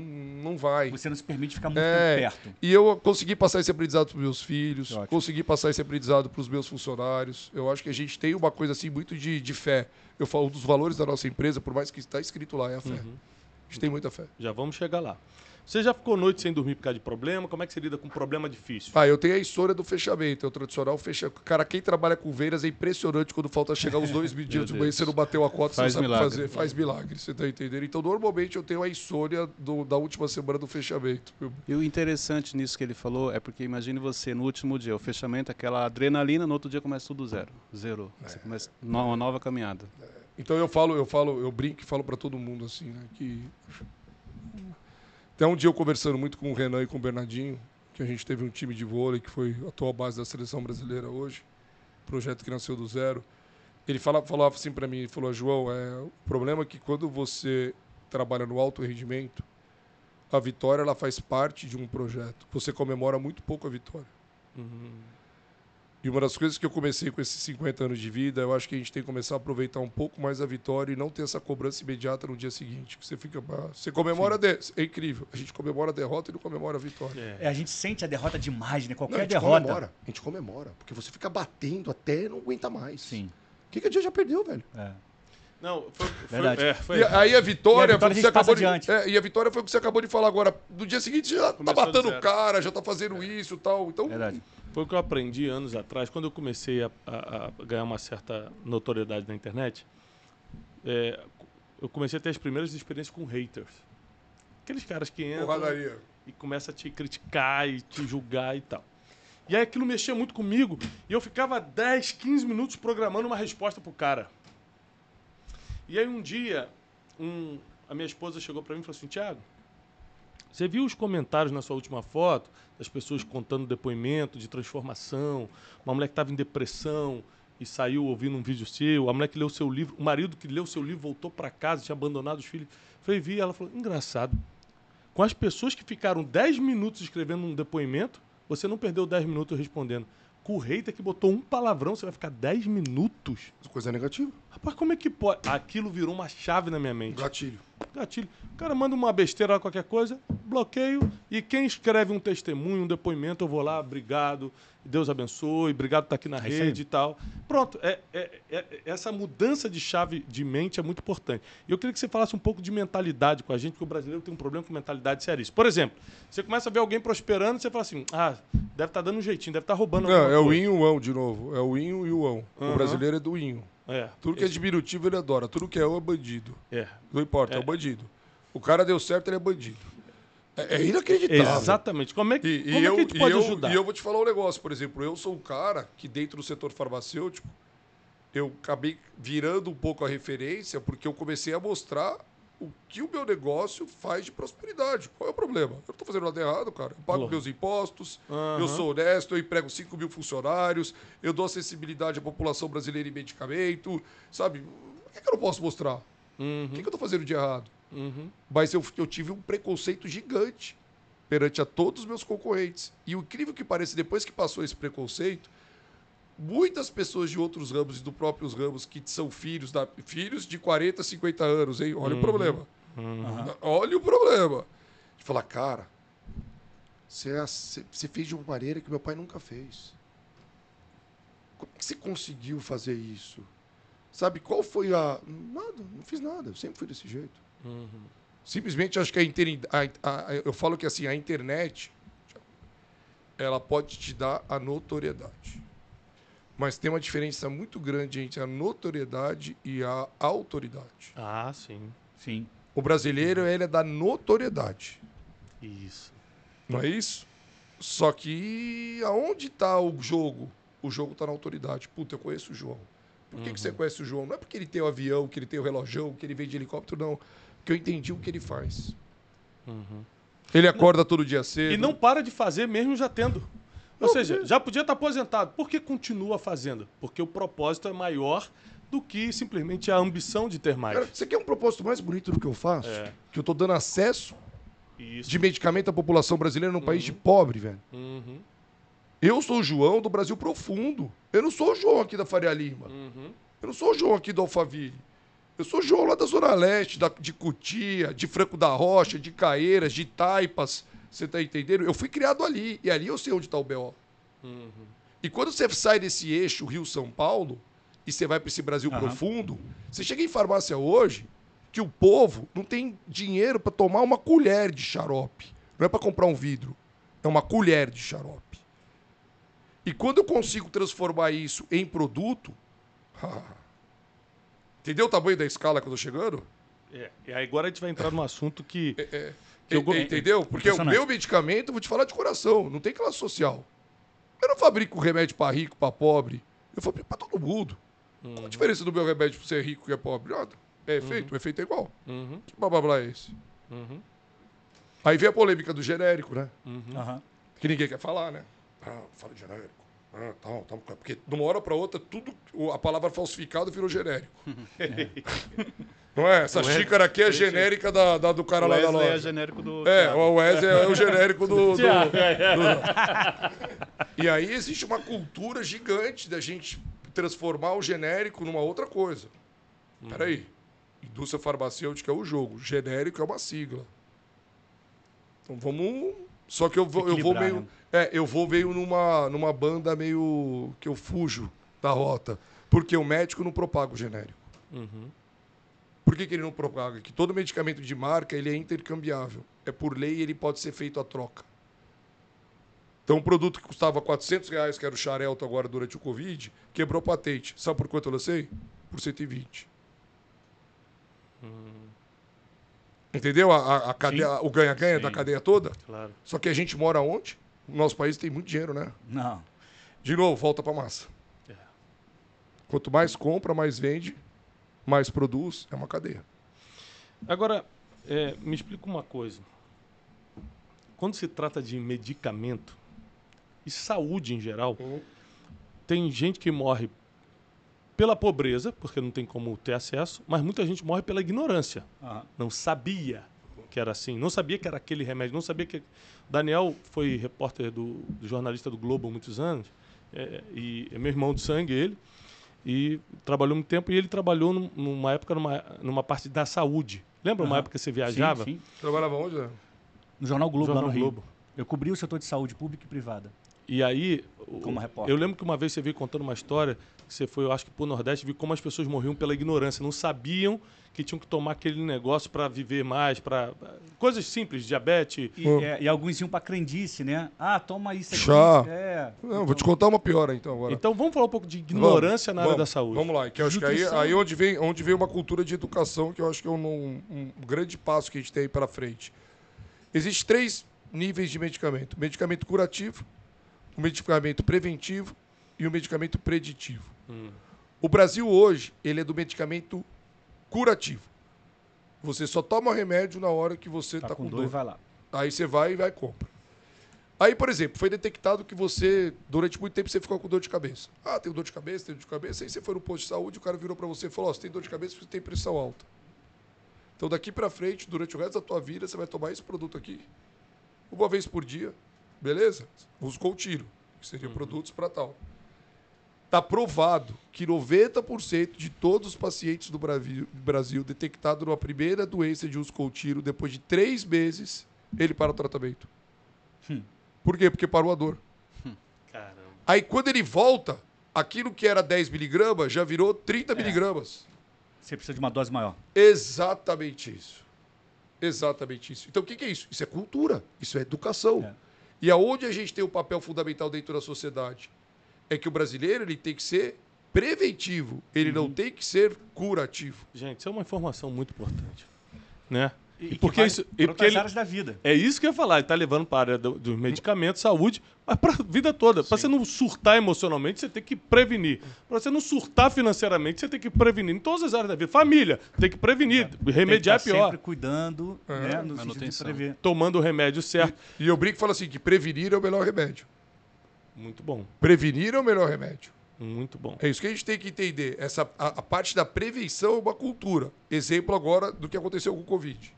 não vai.
Você não se permite ficar muito
É,
perto.
e eu consegui passar esse aprendizado para meus filhos,
Ótimo.
consegui passar esse aprendizado para os meus funcionários. Eu acho que a gente tem uma coisa assim muito de, de fé. Eu falo dos valores da nossa empresa, por mais que está escrito lá, é a fé. A gente tem muita fé.
Já vamos chegar lá. Você já ficou noite sem dormir por causa de problema? Como é que você lida com problema difícil?
Ah, eu tenho a história do fechamento, é o tradicional fechamento. Cara, quem trabalha com vendas é impressionante quando falta chegar os dois dias de manhã e você não bateu a cota,
Faz
você não sabe o que
milagre.
fazer. Faz milagre, você tá entendendo? Então, normalmente, eu tenho a insônia do- da última semana do fechamento.
E o interessante nisso que ele falou é porque imagine você no último dia, o fechamento, aquela adrenalina, no outro dia começa tudo zero. Zero. Você começa uma nova caminhada.
Então eu falo, eu falo, eu brinco e falo para todo mundo assim, né? Que até um dia eu conversando muito com o Renan e com o Bernardinho, que a gente teve um time de vôlei que foi a atual base da seleção brasileira hoje, projeto que nasceu do zero. Ele fala, falava assim para mim, ele falou, João, é, o problema é que quando você trabalha no alto rendimento, a vitória ela faz parte de um projeto. Você comemora muito pouco a vitória. E uma das coisas que eu comecei com esses 50 anos de vida, eu acho que a gente tem que começar a aproveitar um pouco mais a vitória e não ter essa cobrança imediata no dia seguinte. Que você fica. Você comemora. a De... É incrível. A gente comemora a derrota e não comemora a vitória.
É, a gente sente a derrota demais, né?
Não,
Qualquer
a gente
derrota.
comemora. A gente comemora. Porque você fica batendo até não aguenta mais.
Sim.
O que, que a dia já perdeu, velho?
É.
Não, foi. foi
Verdade.
é, foi
E aí a vitória,
E a vitória
foi o que você acabou de. É, e a vitória foi o que você acabou de falar agora. No dia seguinte já
Começou
tá
do
matando o cara, já tá fazendo isso e tal. Então,
Verdade.
Foi o que eu aprendi anos atrás, quando eu comecei a, a- a ganhar uma certa notoriedade na internet. é, eu comecei a ter as primeiras experiências com haters. Aqueles caras que entram
porradaria.
e começam a te criticar e te julgar e tal. E aí aquilo mexia muito comigo e eu ficava 10, 15 minutos programando uma resposta pro cara. E aí um dia, um- a minha esposa chegou para mim e falou assim, Tiago, você viu os comentários na sua última foto das pessoas contando depoimento de transformação, uma mulher que estava em depressão e saiu ouvindo um vídeo seu, a mulher que leu seu livro, o marido que leu seu livro voltou para casa, tinha abandonado os filhos. Falei, vi, ela falou, engraçado. Com as pessoas que ficaram 10 minutos escrevendo um depoimento, você não perdeu 10 minutos respondendo. Hater que botou um palavrão, você vai ficar 10 minutos?
Coisa negativa.
Rapaz, como é que pode? Aquilo virou uma chave na minha mente.
Gatilho.
Gatilho. O cara manda uma besteira lá, qualquer coisa, bloqueio. E quem escreve um testemunho, um depoimento, eu vou lá, obrigado, Deus abençoe, obrigado por estar aqui na
É
rede e tal. Pronto, é, é- é- essa mudança de chave de mente é muito importante. E eu queria que você falasse um pouco de mentalidade com a gente, porque o brasileiro tem um problema com mentalidade seríssima. Por exemplo, você começa a ver alguém prosperando, você fala assim, ah, deve estar dando um jeitinho, deve estar roubando
Não, é o
coisa.
in e o ão de novo. É o inho e o ão. O
Aham.
brasileiro é do inho.
É,
Tudo que é diminutivo ele adora. Tudo que é ão é bandido.
é.
Não importa, é,
É.
um bandido. O cara deu certo, ele é bandido. É, é inacreditável.
Exatamente. Como é que,
E, e
como é
eu,
que a gente
e
pode
eu-
ajudar?
e eu vou te falar um negócio, por exemplo, eu sou um cara que dentro do setor farmacêutico, eu acabei virando um pouco a referência porque eu comecei a mostrar o que o meu negócio faz de prosperidade. Qual é o problema? Eu não estou fazendo nada errado, cara. Eu pago
Lógico.
meus impostos,
Aham.
eu sou honesto, eu emprego 5 mil funcionários, eu dou acessibilidade à população brasileira em medicamento, sabe? O que, que eu não posso mostrar?
Uhum,
O que, que eu estou fazendo de errado?
uhum.
Mas eu, eu tive um preconceito gigante perante a todos os meus concorrentes. E o incrível que pareça, depois que passou esse preconceito, muitas pessoas de outros ramos e do próprios ramos que são filhos, da, filhos de 40, 50 anos, hein? Olha o problema. Olha o problema. De falar, cara, você, é- você você fez de uma maneira que meu pai nunca fez. Como que você conseguiu fazer isso? Sabe, qual foi a. Nada, não fiz nada, eu sempre fui desse jeito. Simplesmente acho que a, interi- a- a- eu falo que assim, a internet ela pode te dar a notoriedade. Mas tem uma diferença muito grande entre a notoriedade e a autoridade.
Ah, sim.
Sim.
O brasileiro, ele é da notoriedade.
Isso.
Não é isso? Só que aonde está o jogo? O jogo está na autoridade. Puta, eu conheço o João. Por que, que você conhece o João? Não é porque ele tem o avião, que ele tem o relojão, que ele vem de helicóptero, não. Porque eu entendi o que ele faz. Ele acorda todo dia cedo.
E não para de fazer mesmo já tendo. Ou seja, já podia estar aposentado. Por que continua fazendo? Porque o propósito é maior do que simplesmente a ambição de ter mais.
Cara, você quer um propósito mais bonito do que eu faço?
É.
Que eu estou dando acesso
Isso.
de medicamento à população brasileira num país de pobre, velho.
Uhum,
Eu sou o João do Brasil profundo. Eu não sou o João aqui da Faria Lima.
uhum.
Eu não sou o João aqui do Alphaville. Eu sou o João lá da Zona Leste, da- de Cutia, de Franco da Rocha, de Caeiras, de Taipas. Você tá entendendo? Eu fui criado ali. E ali eu sei onde está o B.O. E quando você sai desse eixo Rio-São Paulo e você vai para esse Brasil
Aham.
profundo, você chega em farmácia hoje que o povo não tem dinheiro para tomar uma colher de xarope. Não é para comprar um vidro. É uma colher de xarope. E quando eu consigo transformar isso em produto. Entendeu o tamanho da escala que eu tô chegando?
É, e agora a gente vai entrar num assunto que.
Que
eu go-
Entendeu? Porque o meu medicamento, vou te falar de coração, não tem classe social. Eu não fabrico remédio para rico, para pobre. Eu fabrico para todo mundo. Qual a diferença do meu remédio para ser rico e é pobre? Nada. É efeito, o efeito é igual.
Uhum,
Que blá blá blá é esse?
uhum,
Aí vem a polêmica do genérico, né?
Aham.
Que ninguém quer falar, né? Ah, fala de genérico. Ah, tal, tal. Porque de uma hora para outra, tudo, a palavra falsificado virou genérico. Não é? Essa
Wesley-
xícara aqui é genérica da, da- do cara lá da
Wesley
loja.
é genérico do.
É, o Wesley é o genérico do. do- do- E aí existe uma cultura gigante da gente transformar o genérico numa outra coisa. Peraí. Indústria farmacêutica é o jogo. Genérico é uma sigla. Então vamos. Só que eu vou, eu vou meio.
né?
É, eu vou meio numa, numa banda meio. que eu fujo da rota. Porque o médico não propaga o genérico.
uhum.
Por que, que ele não propaga? Que todo medicamento de marca ele é intercambiável. É por lei ele pode ser feito a troca. Então, um produto que custava 400 reais, que era o Xarelto agora durante o Covid, quebrou patente. Sabe por quanto eu lancei? Por 120. Entendeu? A, a- a cadeia, o ganha-ganha da cadeia toda?
Claro.
Só que a gente mora onde? O nosso país tem muito dinheiro, né?
Não.
De novo, volta para massa.
É.
Quanto mais compra, mais vende, mais produz. É uma cadeia.
Agora, é, me explica uma coisa. Quando se trata de medicamento e saúde em geral, tem gente que morre pela pobreza, porque não tem como ter acesso, mas muita gente morre pela ignorância.
Aham.
Não sabia que era assim, não sabia que era aquele remédio, não sabia que. Daniel foi repórter do, do jornalista do Globo há muitos anos, é, e é meu irmão de sangue, ele, e trabalhou muito tempo, e ele trabalhou num- numa época numa, numa parte da saúde. Lembra uma
Aham.
época que você viajava?
Sim, sim.
Trabalhava onde? Né?
No Jornal Globo,
Jornal
lá no Rio.
Globo.
Eu cobri o setor de saúde pública e privada.
E aí,
Como repórter.
eu lembro que uma vez você veio contando uma história, você foi, eu acho que pro Nordeste, viu como as pessoas morriam pela ignorância, não sabiam que tinham que tomar aquele negócio para viver mais, para coisas simples, diabetes.
E, é, e alguns iam pra crendice, né? Ah, toma isso aqui.
Chá.
É.
Não, vou te contar uma pior então agora.
Então vamos falar um pouco de ignorância na área
Vamos,
da saúde.
Vamos lá, que eu acho que aí, aí onde vem onde vem uma cultura de educação que eu acho que é um, um grande passo que a gente tem aí para frente. Existem três níveis de medicamento: medicamento curativo, o medicamento preventivo e o medicamento preditivo.
Hum.
O Brasil hoje ele é do medicamento curativo. Você só toma remédio na hora que você
Tá,
está
com
com
dor
dor.
vai lá.
Aí você vai e vai e compra. Aí, por exemplo, foi detectado que você, durante muito tempo, você ficou com dor de cabeça. Ah, tem dor de cabeça, tem dor de cabeça. Aí você foi no posto de saúde, o cara virou pra você e falou: Ó, você tem dor de cabeça porque você tem pressão alta. Então, daqui pra frente, durante o resto da tua vida, você vai tomar esse produto aqui, uma vez por dia, beleza? Buscou o tiro, que seriam produtos para tal. Está provado que 90% de todos os pacientes do Brasil, Brasil detectado numa primeira doença de uso tiro, depois de três meses, ele para o tratamento. Por quê? Porque parou a dor.
Caramba.
Aí quando ele volta, aquilo que era 10 miligramas já virou 30 miligramas.
Você precisa de uma dose maior.
Exatamente isso. Exatamente isso. Então o que que é isso? Isso é cultura, isso é educação.
É.
E aonde a gente tem o papel fundamental dentro da sociedade? é que o brasileiro ele tem que ser preventivo, ele não
Uhum.
tem que ser curativo.
Gente, isso é uma informação muito importante. Né?
E,
E,
que
porque
vai
isso.
para
E porque
outras
ele,
áreas da vida.
é isso que eu ia falar, ele tá levando para a área do- dos medicamentos, saúde, mas para a vida toda. Para você não surtar emocionalmente, você tem que prevenir. Para você não surtar financeiramente, você tem que prevenir. Em todas as áreas da vida. Família, tem que prevenir. Remediar é
tem que tá
pior.
sempre cuidando, né, no de
manutenção.
prever.
Tomando o remédio certo.
E eu brinco e falo assim, que prevenir é o melhor remédio.
Muito bom.
Prevenir é o melhor remédio.
Muito bom.
É isso que a gente tem que entender. Essa, a, a parte da prevenção é uma cultura. Exemplo agora do que aconteceu com o Covid.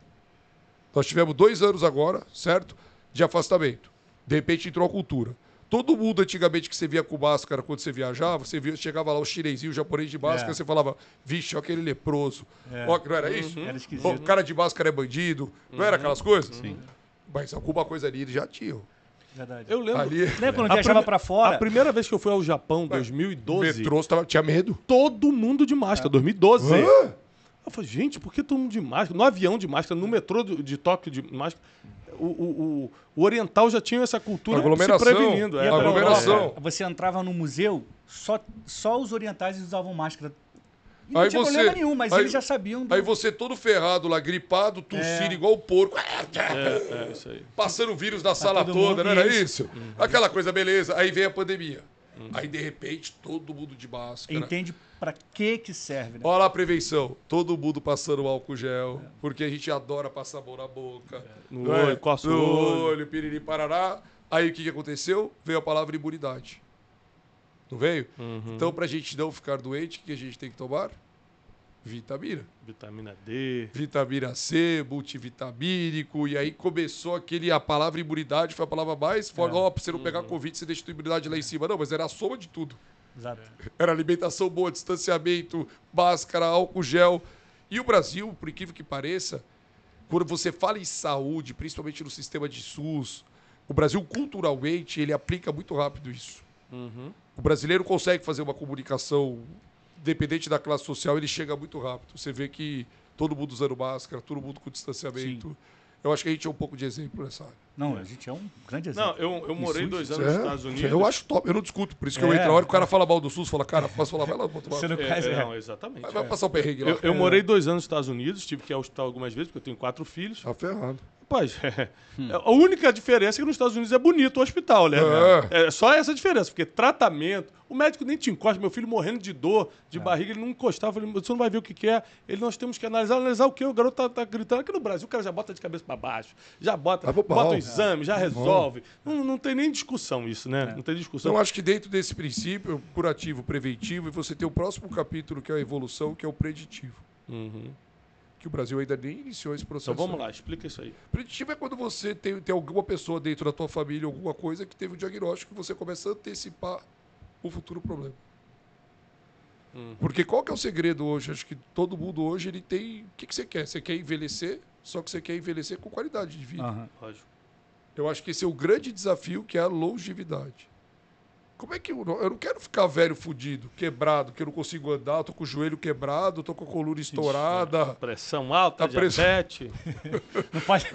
Nós tivemos dois anos agora, certo? De afastamento. De repente entrou a cultura. Todo mundo antigamente que você via com máscara quando você viajava, você via, chegava lá o chinesinho, o japonês de máscara,
É.
você falava, vixe, ó aquele leproso. Ó, não era isso?
Era esquisito.
O cara de máscara é bandido. Não era aquelas coisas? Sim. Mas alguma coisa ali eles já tinham.
Verdade.
Eu lembro.
Ali,
Lembra quando
A
viajava pra fora?
A primeira vez que eu fui ao Japão,
o
2012,
metrô tava, tinha medo.
todo mundo de máscara. 2012.
Hã?
Eu falei, gente, por que todo mundo de máscara? No avião de máscara, no metrô de, de Tóquio de máscara. O, o, o, o oriental já tinha essa cultura
Aglomeração.
se prevenindo. É,
aglomeração.
Europa, Você entrava no museu, só, só os orientais usavam máscara. E não
Aí
tinha
você-
problema nenhum, mas
aí-
eles já sabiam. do-
Aí você todo ferrado lá, gripado, tossindo igual o porco.
é, é isso aí.
Passando vírus na sala
todo
toda, não era
isso.
isso? Aquela coisa, beleza. Aí vem a pandemia. Aí, de repente, todo mundo de máscara.
Entende pra que que serve, né?
Olha lá a prevenção. Todo mundo passando álcool gel. Porque a gente adora passar a mão na boca.
No
não é?
olho, coça o
No
olho.
olho, piriri, parará. Aí o que, que aconteceu? Veio a palavra imunidade. Não veio?
Uhum.
Então, pra gente não ficar doente, o que a gente tem que tomar? Vitamina.
Vitamina D.
vitamina C, multivitamínico, e aí começou aquele, a palavra imunidade foi a palavra mais forte. Ó, pra você não pegar Covid, você deixa a imunidade lá em cima. Não, mas era a soma de tudo.
Exato.
Era alimentação boa, distanciamento, máscara, álcool gel. E o Brasil, por incrível que pareça, quando você fala em saúde, principalmente no sistema de SUS, o Brasil culturalmente, ele aplica muito rápido isso.
Uhum.
O brasileiro consegue fazer uma comunicação, independente da classe social, ele chega muito rápido. Você vê que todo mundo usando máscara, todo mundo com distanciamento. Eu acho que a gente é um pouco de exemplo nessa área.
Não, a gente é um grande exemplo.
Não, eu, eu morei dois anos nos
É,
Estados Unidos.
Eu acho top, eu não discuto. Por isso que eu
É,
entro. A hora que o cara fala mal do SUS, fala, cara, posso falar, vai lá, bota
Você não
É,
faz,
é,
é.
não, exatamente.
vai, vai passar o perrengue lá.
Eu, eu morei dois anos nos Estados Unidos, tive que ir ao hospital algumas vezes, porque eu tenho quatro filhos.
Tá ferrado.
Rapaz, a única diferença é que nos Estados Unidos é bonito o hospital, né? É. só essa diferença, porque tratamento, o médico nem te encosta, meu filho morrendo de dor, de barriga, ele não encostava, falei, você não vai ver o que, que é. Ele, nós temos que analisar, analisar o que? O garoto tá, tá gritando. Aqui no Brasil, o cara já bota de cabeça para baixo, já bota, bota o exame, já resolve. Não, não tem nem discussão isso, né? Não tem discussão.
Então, eu acho que dentro desse princípio, curativo, preventivo, e você tem o próximo capítulo, que é a evolução, que é o preditivo.
Uhum.
Que o Brasil ainda nem iniciou esse processo.
Então vamos lá, explica isso aí.
Preditivo é quando você tem, tem alguma pessoa dentro da tua família, alguma coisa que teve um diagnóstico e você começa a antecipar o futuro problema.
Hum.
Porque qual que é o segredo hoje? Acho que todo mundo hoje ele tem. O que, que você quer? Você quer envelhecer, só que você quer envelhecer com qualidade de vida.
Lógico.
Eu acho que esse é o grande desafio, que é a longevidade. Como é que eu, não- eu não quero ficar velho, fudido, quebrado, que eu não consigo andar, tô com o joelho quebrado, tô com a coluna estourada.
Pressão alta,
A pressão-
diabetes.
Não pode,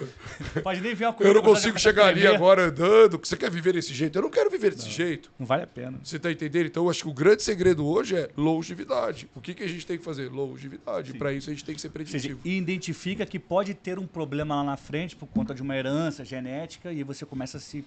não pode nem ver uma
Eu
coisa.
não consigo chegar ali agora andando. Você quer viver desse jeito? Eu não quero viver desse jeito.
Não vale a pena.
Você tá entendendo? Então, eu acho que o grande segredo hoje é longevidade. O que, que a gente tem que fazer? Longevidade. Para isso, a gente tem que ser preditivo.
identifica que pode ter um problema lá na frente por conta de uma herança genética e você começa a se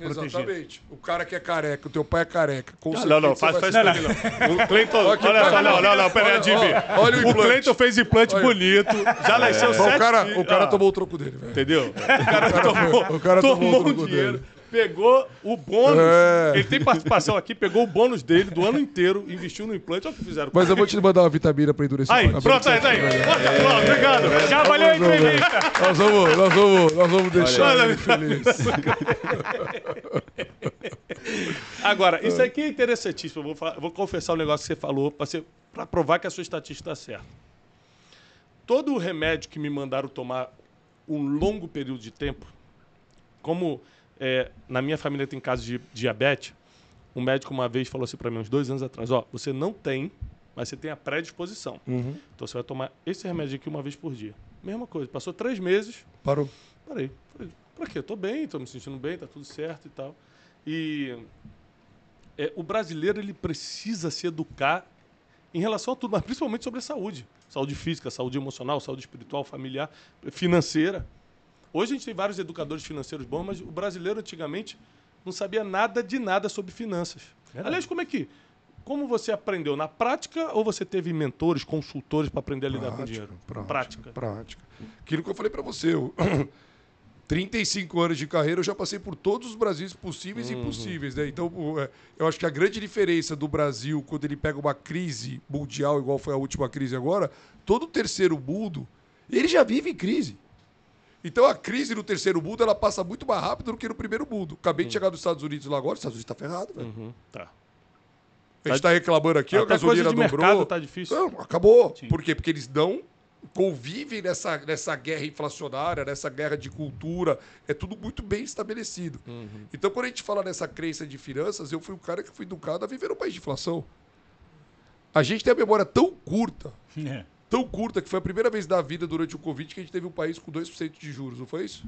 Exatamente. O cara que é careca, o teu pai é careca. Com
Não, não,
você
faz, faz aqui, não. O Cleiton,
Olha
olha, só,
cara-
não, não, não, pera aí,
olha,
Jimmy.
ó, olha o
O
implante.
Cleiton fez implante
Olha.
bonito, já nasceu
Ó,
sete...
o cara, o cara
Ah,
tomou o troco dele, velho.
Entendeu? O cara tomou,
o cara tomou
tomou
o troco
dinheiro,
dele.
Pegou o bônus.
É.
Ele tem participação aqui, pegou o bônus dele do ano inteiro, investiu no implante. Olha o que fizeram.
Mas eu vou te mandar uma vitamina para endurecer.
Aí,
a
pronto, aí, tá aí. Pronto, obrigado.
Já valeu a entrevista!
Nós vamos, nós vamos, nós vamos deixar
Olha.
ele feliz.
Agora, isso aqui é interessantíssimo. Vou, fa- eu vou confessar um negócio que você falou para provar que a sua estatística está certa. Todo o remédio que me mandaram tomar um longo período de tempo, como é, na minha família tem casos de diabetes, um médico uma vez falou assim para mim, uns dois anos atrás: Ó, você não tem, mas você tem a predisposição. Então você vai tomar esse remédio aqui uma vez por dia. Mesma coisa. Passou três meses,
Parou.
Parei. Falei, pra quê? Tô bem, tô me sentindo bem, tá tudo certo e tal. E é, o brasileiro ele precisa se educar em relação a tudo, mas principalmente sobre a saúde. Saúde física, saúde emocional, saúde espiritual, familiar, financeira. Hoje a gente tem vários educadores financeiros bons, mas o brasileiro antigamente não sabia nada de nada sobre finanças.
Verdade.
Aliás, como é que. Como você aprendeu? Na prática ou você teve mentores, consultores para aprender a lidar com dinheiro?
prática, prática. Aquilo que eu falei para você, eu, 35 anos de carreira, eu já passei por todos os Brasis possíveis e impossíveis. Né? Então, é, eu acho que a grande diferença do Brasil, quando ele pega uma crise mundial, igual foi a última crise agora, todo o terceiro mundo, ele já vive em crise. Então, a crise no terceiro mundo, ela passa muito mais rápido do que no primeiro mundo. Acabei de chegar dos Estados Unidos lá agora, os Estados Unidos está ferrado, velho.
Uhum, tá.
A gente está reclamando aqui, a
Até coisa
gasolina dobrou.
mercado tá difícil.
Não, acabou.
Sim.
Por quê? Porque eles não convivem nessa, nessa guerra inflacionária, nessa guerra de cultura. É tudo muito bem estabelecido.
Uhum.
Então, quando a gente fala nessa crença de finanças, eu fui um cara que fui educado a viver num país de inflação. A gente tem a memória tão curta,
É.
tão curta, que foi a primeira vez da vida durante o Covid que a gente teve um país com 2% de juros, não foi isso?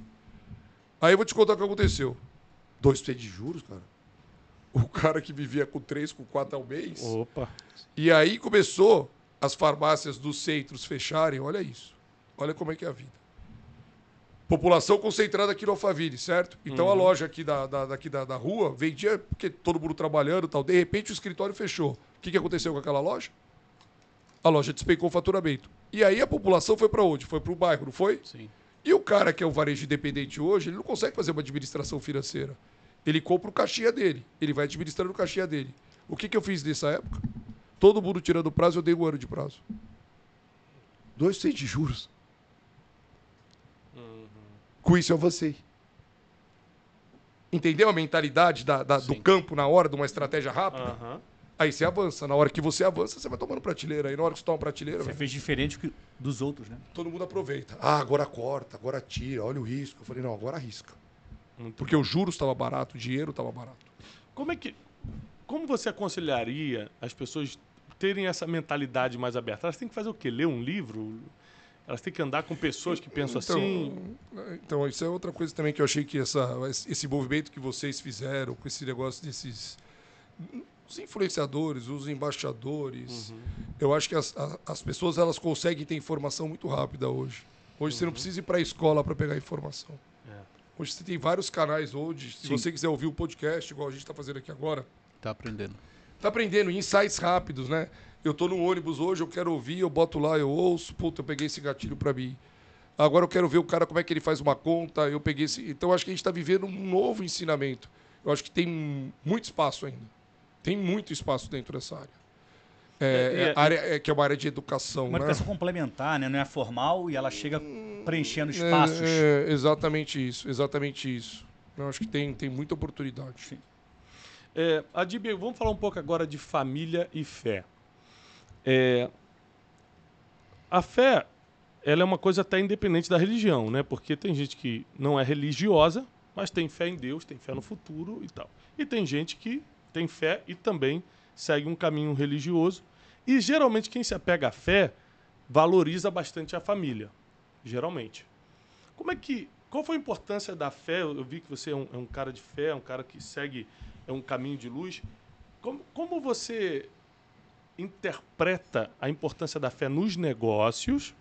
Aí eu vou te contar o que aconteceu. 2% de juros, cara? O cara que vivia com 3, com 4 ao mês.
Opa.
E aí começou as farmácias dos centros fecharem. Olha isso. Olha como é que é a vida. População concentrada aqui no Alphaville, certo? Então a loja aqui da, da- daqui da, da rua vendia, porque todo mundo trabalhando e tal. De repente o escritório fechou. O que, que aconteceu com aquela loja? A loja despencou o faturamento. E aí a população foi para onde? Foi para o bairro, não foi?
Sim.
E o cara que é o varejo independente hoje, ele não consegue fazer uma administração financeira. Ele compra o caixinha dele. Ele vai administrando o caixinha dele. O que, que eu fiz nessa época? Todo mundo tirando prazo, eu dei um ano de prazo. Dois cem de juros. Com isso eu avancei. Entendeu a mentalidade da- da- do campo na hora de uma estratégia rápida?
Aham.
Aí você avança. Na hora que você avança, você vai tomando prateleira. Aí na hora que você toma prateleira,
Você
velho,
fez diferente que- dos outros, né?
todo mundo aproveita. Ah, agora corta, agora tira, olha o risco. Eu falei, não, agora arrisca.
Muito
Porque o juros estava barato, o dinheiro estava barato.
Como é que. Como você aconselharia as pessoas terem essa mentalidade mais aberta? Elas têm que fazer o quê? Ler um livro? Elas têm que andar com pessoas que pensam assim?
Então, isso é outra coisa também que eu achei que essa, esse movimento que vocês fizeram, com esse negócio desses. Os influenciadores, os embaixadores. Eu acho que as, a- as pessoas elas conseguem ter informação muito rápida hoje. Hoje você não precisa ir para a escola para pegar informação.
É.
Hoje você tem vários canais hoje. Se
Sim.
você quiser ouvir o podcast, igual a gente está fazendo aqui agora,
Tá aprendendo.
tá aprendendo insights rápidos, né? Eu tô no ônibus hoje, eu quero ouvir, eu boto lá, eu ouço, puta, eu peguei esse gatilho para mim. Agora eu quero ver o cara como é que ele faz uma conta, eu peguei esse. Então eu acho que a gente está vivendo um novo ensinamento. Eu acho que tem muito espaço ainda. Tem muito espaço dentro dessa área. É,
É, e
é
é-
área é, que é uma área de educação,
Uma
né?
educação complementar, né? Não é formal e ela chega preenchendo espaços.
É, é, exatamente isso, exatamente isso. Eu acho que tem, tem muita oportunidade.
É, Adib, vamos falar um pouco agora de família e fé. É, a fé, ela é uma coisa até independente da religião, né? Porque tem gente que não é religiosa, mas tem fé em Deus, tem fé no futuro e tal. E tem gente que tem fé e também segue um caminho religioso. E geralmente quem se apega à fé valoriza bastante a família, geralmente. Como é que. Qual foi a importância da fé? Eu vi que você é um, é um cara de fé, é um cara que segue é um caminho de luz. Como, como você interpreta a importância da fé nos negócios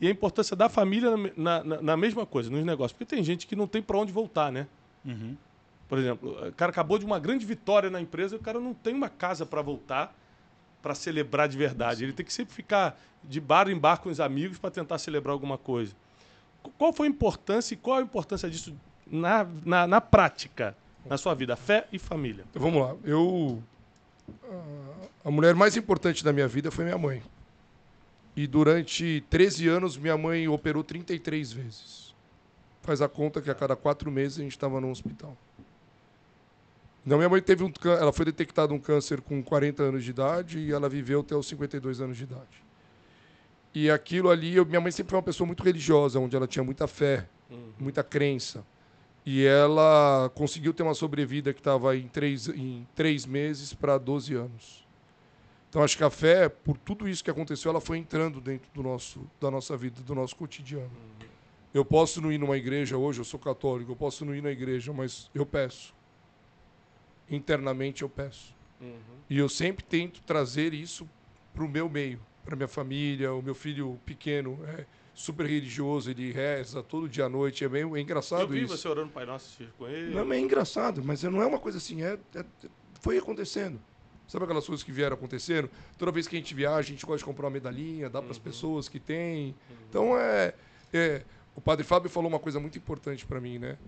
e a importância da família na- na- na mesma coisa, nos negócios? Porque tem gente que não tem para onde voltar, né?
Uhum.
Por exemplo, o cara acabou de uma grande vitória na empresa e o cara não tem uma casa para voltar para celebrar de verdade. Ele tem que sempre ficar de bar em bar com os amigos para tentar celebrar alguma coisa. Qu- Qual foi a importância e qual a importância disso na, na, na prática, na sua vida? Fé e família.
Então, vamos lá. Eu. A mulher mais importante da minha vida foi minha mãe. E durante 13 anos, minha mãe operou 33 vezes. Faz a conta que a cada quatro meses a gente estava no hospital. Então, minha mãe teve um. Ela foi detectada um câncer com 40 anos de idade e ela viveu até os 52 anos de idade. E aquilo ali, eu- minha mãe sempre foi uma pessoa muito religiosa, onde ela tinha muita fé, muita crença. E ela conseguiu ter uma sobrevida que estava em três, em três meses para 12 anos. Então acho que a fé, por tudo isso que aconteceu, ela foi entrando dentro do nosso, da nossa vida, do nosso cotidiano. Eu posso não ir numa igreja hoje, eu sou católico, eu posso não ir na igreja, mas eu peço. Internamente eu peço. E eu sempre tento trazer isso para o meu meio, para minha família. O meu filho pequeno é super religioso, ele reza todo dia à noite. É, meio, é engraçado
Eu vi
isso.
você orando Pai Nosso com ele.
Não, é engraçado, mas não é uma coisa assim, é, é- foi acontecendo. Sabe aquelas coisas que vieram acontecendo? Toda vez que a gente viaja, a gente gosta de comprar uma medalhinha, dá para as pessoas que têm. Então é, é- O Padre Fábio falou uma coisa muito importante para mim, né?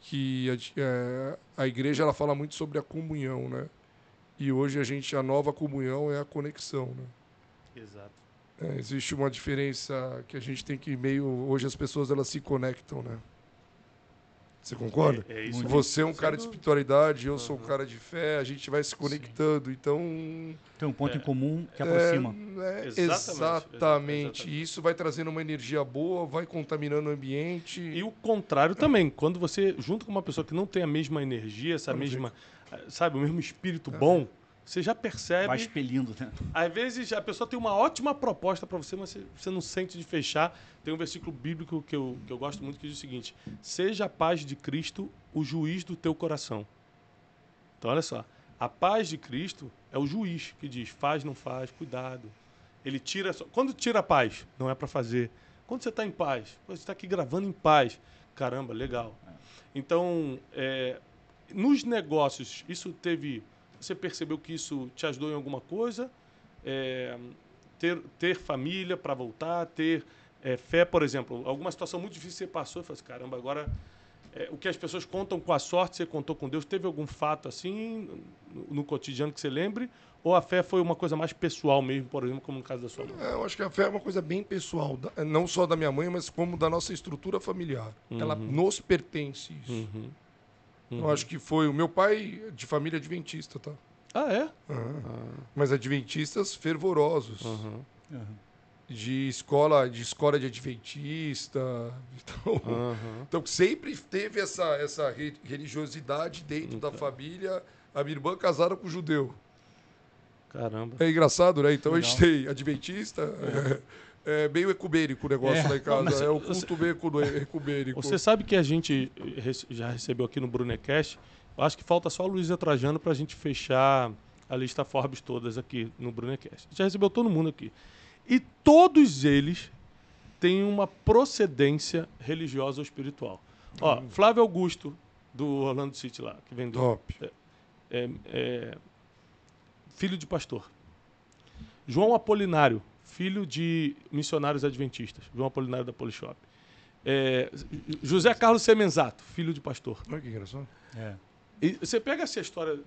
Que a, é, a igreja ela fala muito sobre a comunhão, né? E hoje a gente a nova comunhão é a conexão, né?
Exato.
É, existe uma diferença que a gente tem que meio hoje as pessoas elas se conectam, né? Você concorda?
É, é isso.
Você é um cara de espiritualidade, eu sou um cara de fé, a gente vai se conectando. Então.
Tem um ponto
É.
em comum que
é,
aproxima.
é,
Exatamente,
exatamente.
exatamente.
E isso vai trazendo uma energia boa, vai contaminando o ambiente.
E o contrário também. Quando você junta com uma pessoa que não tem a mesma energia, essa
Vamos
mesma, eh, sabe, o mesmo espírito bom, você já percebe.
Vai expelindo, né?
Às vezes a pessoa tem uma ótima proposta para você, mas você, não sente de fechar. Tem um versículo bíblico que eu, que eu gosto muito que diz o seguinte: Seja a paz de Cristo o juiz do teu coração. Então, olha só. A paz de Cristo é o juiz que diz: faz, não faz, cuidado. Ele tira. Só... Quando tira a paz, não é para fazer. Quando você está em paz, você está aqui gravando em paz. Caramba, legal. Então, é, nos negócios, isso teve. Você percebeu que isso te ajudou em alguma coisa? É, ter, ter família para voltar, ter é, fé, por exemplo. Alguma situação muito difícil você passou e falou assim: caramba, agora. é, o que as pessoas contam com a sorte, você contou com Deus. Teve algum fato assim no, no cotidiano que você lembre? Ou a fé foi uma coisa mais pessoal mesmo, por exemplo, como no caso da sua mãe?
É, eu acho que a fé é uma coisa bem pessoal, não só da minha mãe, mas como da nossa estrutura familiar. Ela nos pertence isso.
Uhum.
Eu acho que foi o meu pai de família adventista, tá?
Ah, é?
Mas adventistas fervorosos.
Uhum.
de escola de escola de adventista então,
Uhum.
então sempre teve essa essa re- religiosidade dentro da família a minha irmã casada com judeu
Caramba.
é engraçado né então a
Legal.
gente tem adventista é, é meio ecumênico o negócio
É.
lá em casa
mas
é o culto meio ecu- ecumênico
Você sabe que a gente já recebeu aqui no Brunecast. Eu acho que falta só a Luísa Trajano para a gente fechar a lista Forbes todas aqui no Brunecast. Já recebeu todo mundo aqui. E todos eles têm uma procedência religiosa ou espiritual. Ó, Flávio Augusto, do Orlando City lá, que vem do,
top
é, é, filho de pastor. João Apolinário, filho de missionários adventistas. João Apolinário da Polishop. É, José Carlos Semenzato, filho de pastor.
olha que engraçado
É.
E você pega essa história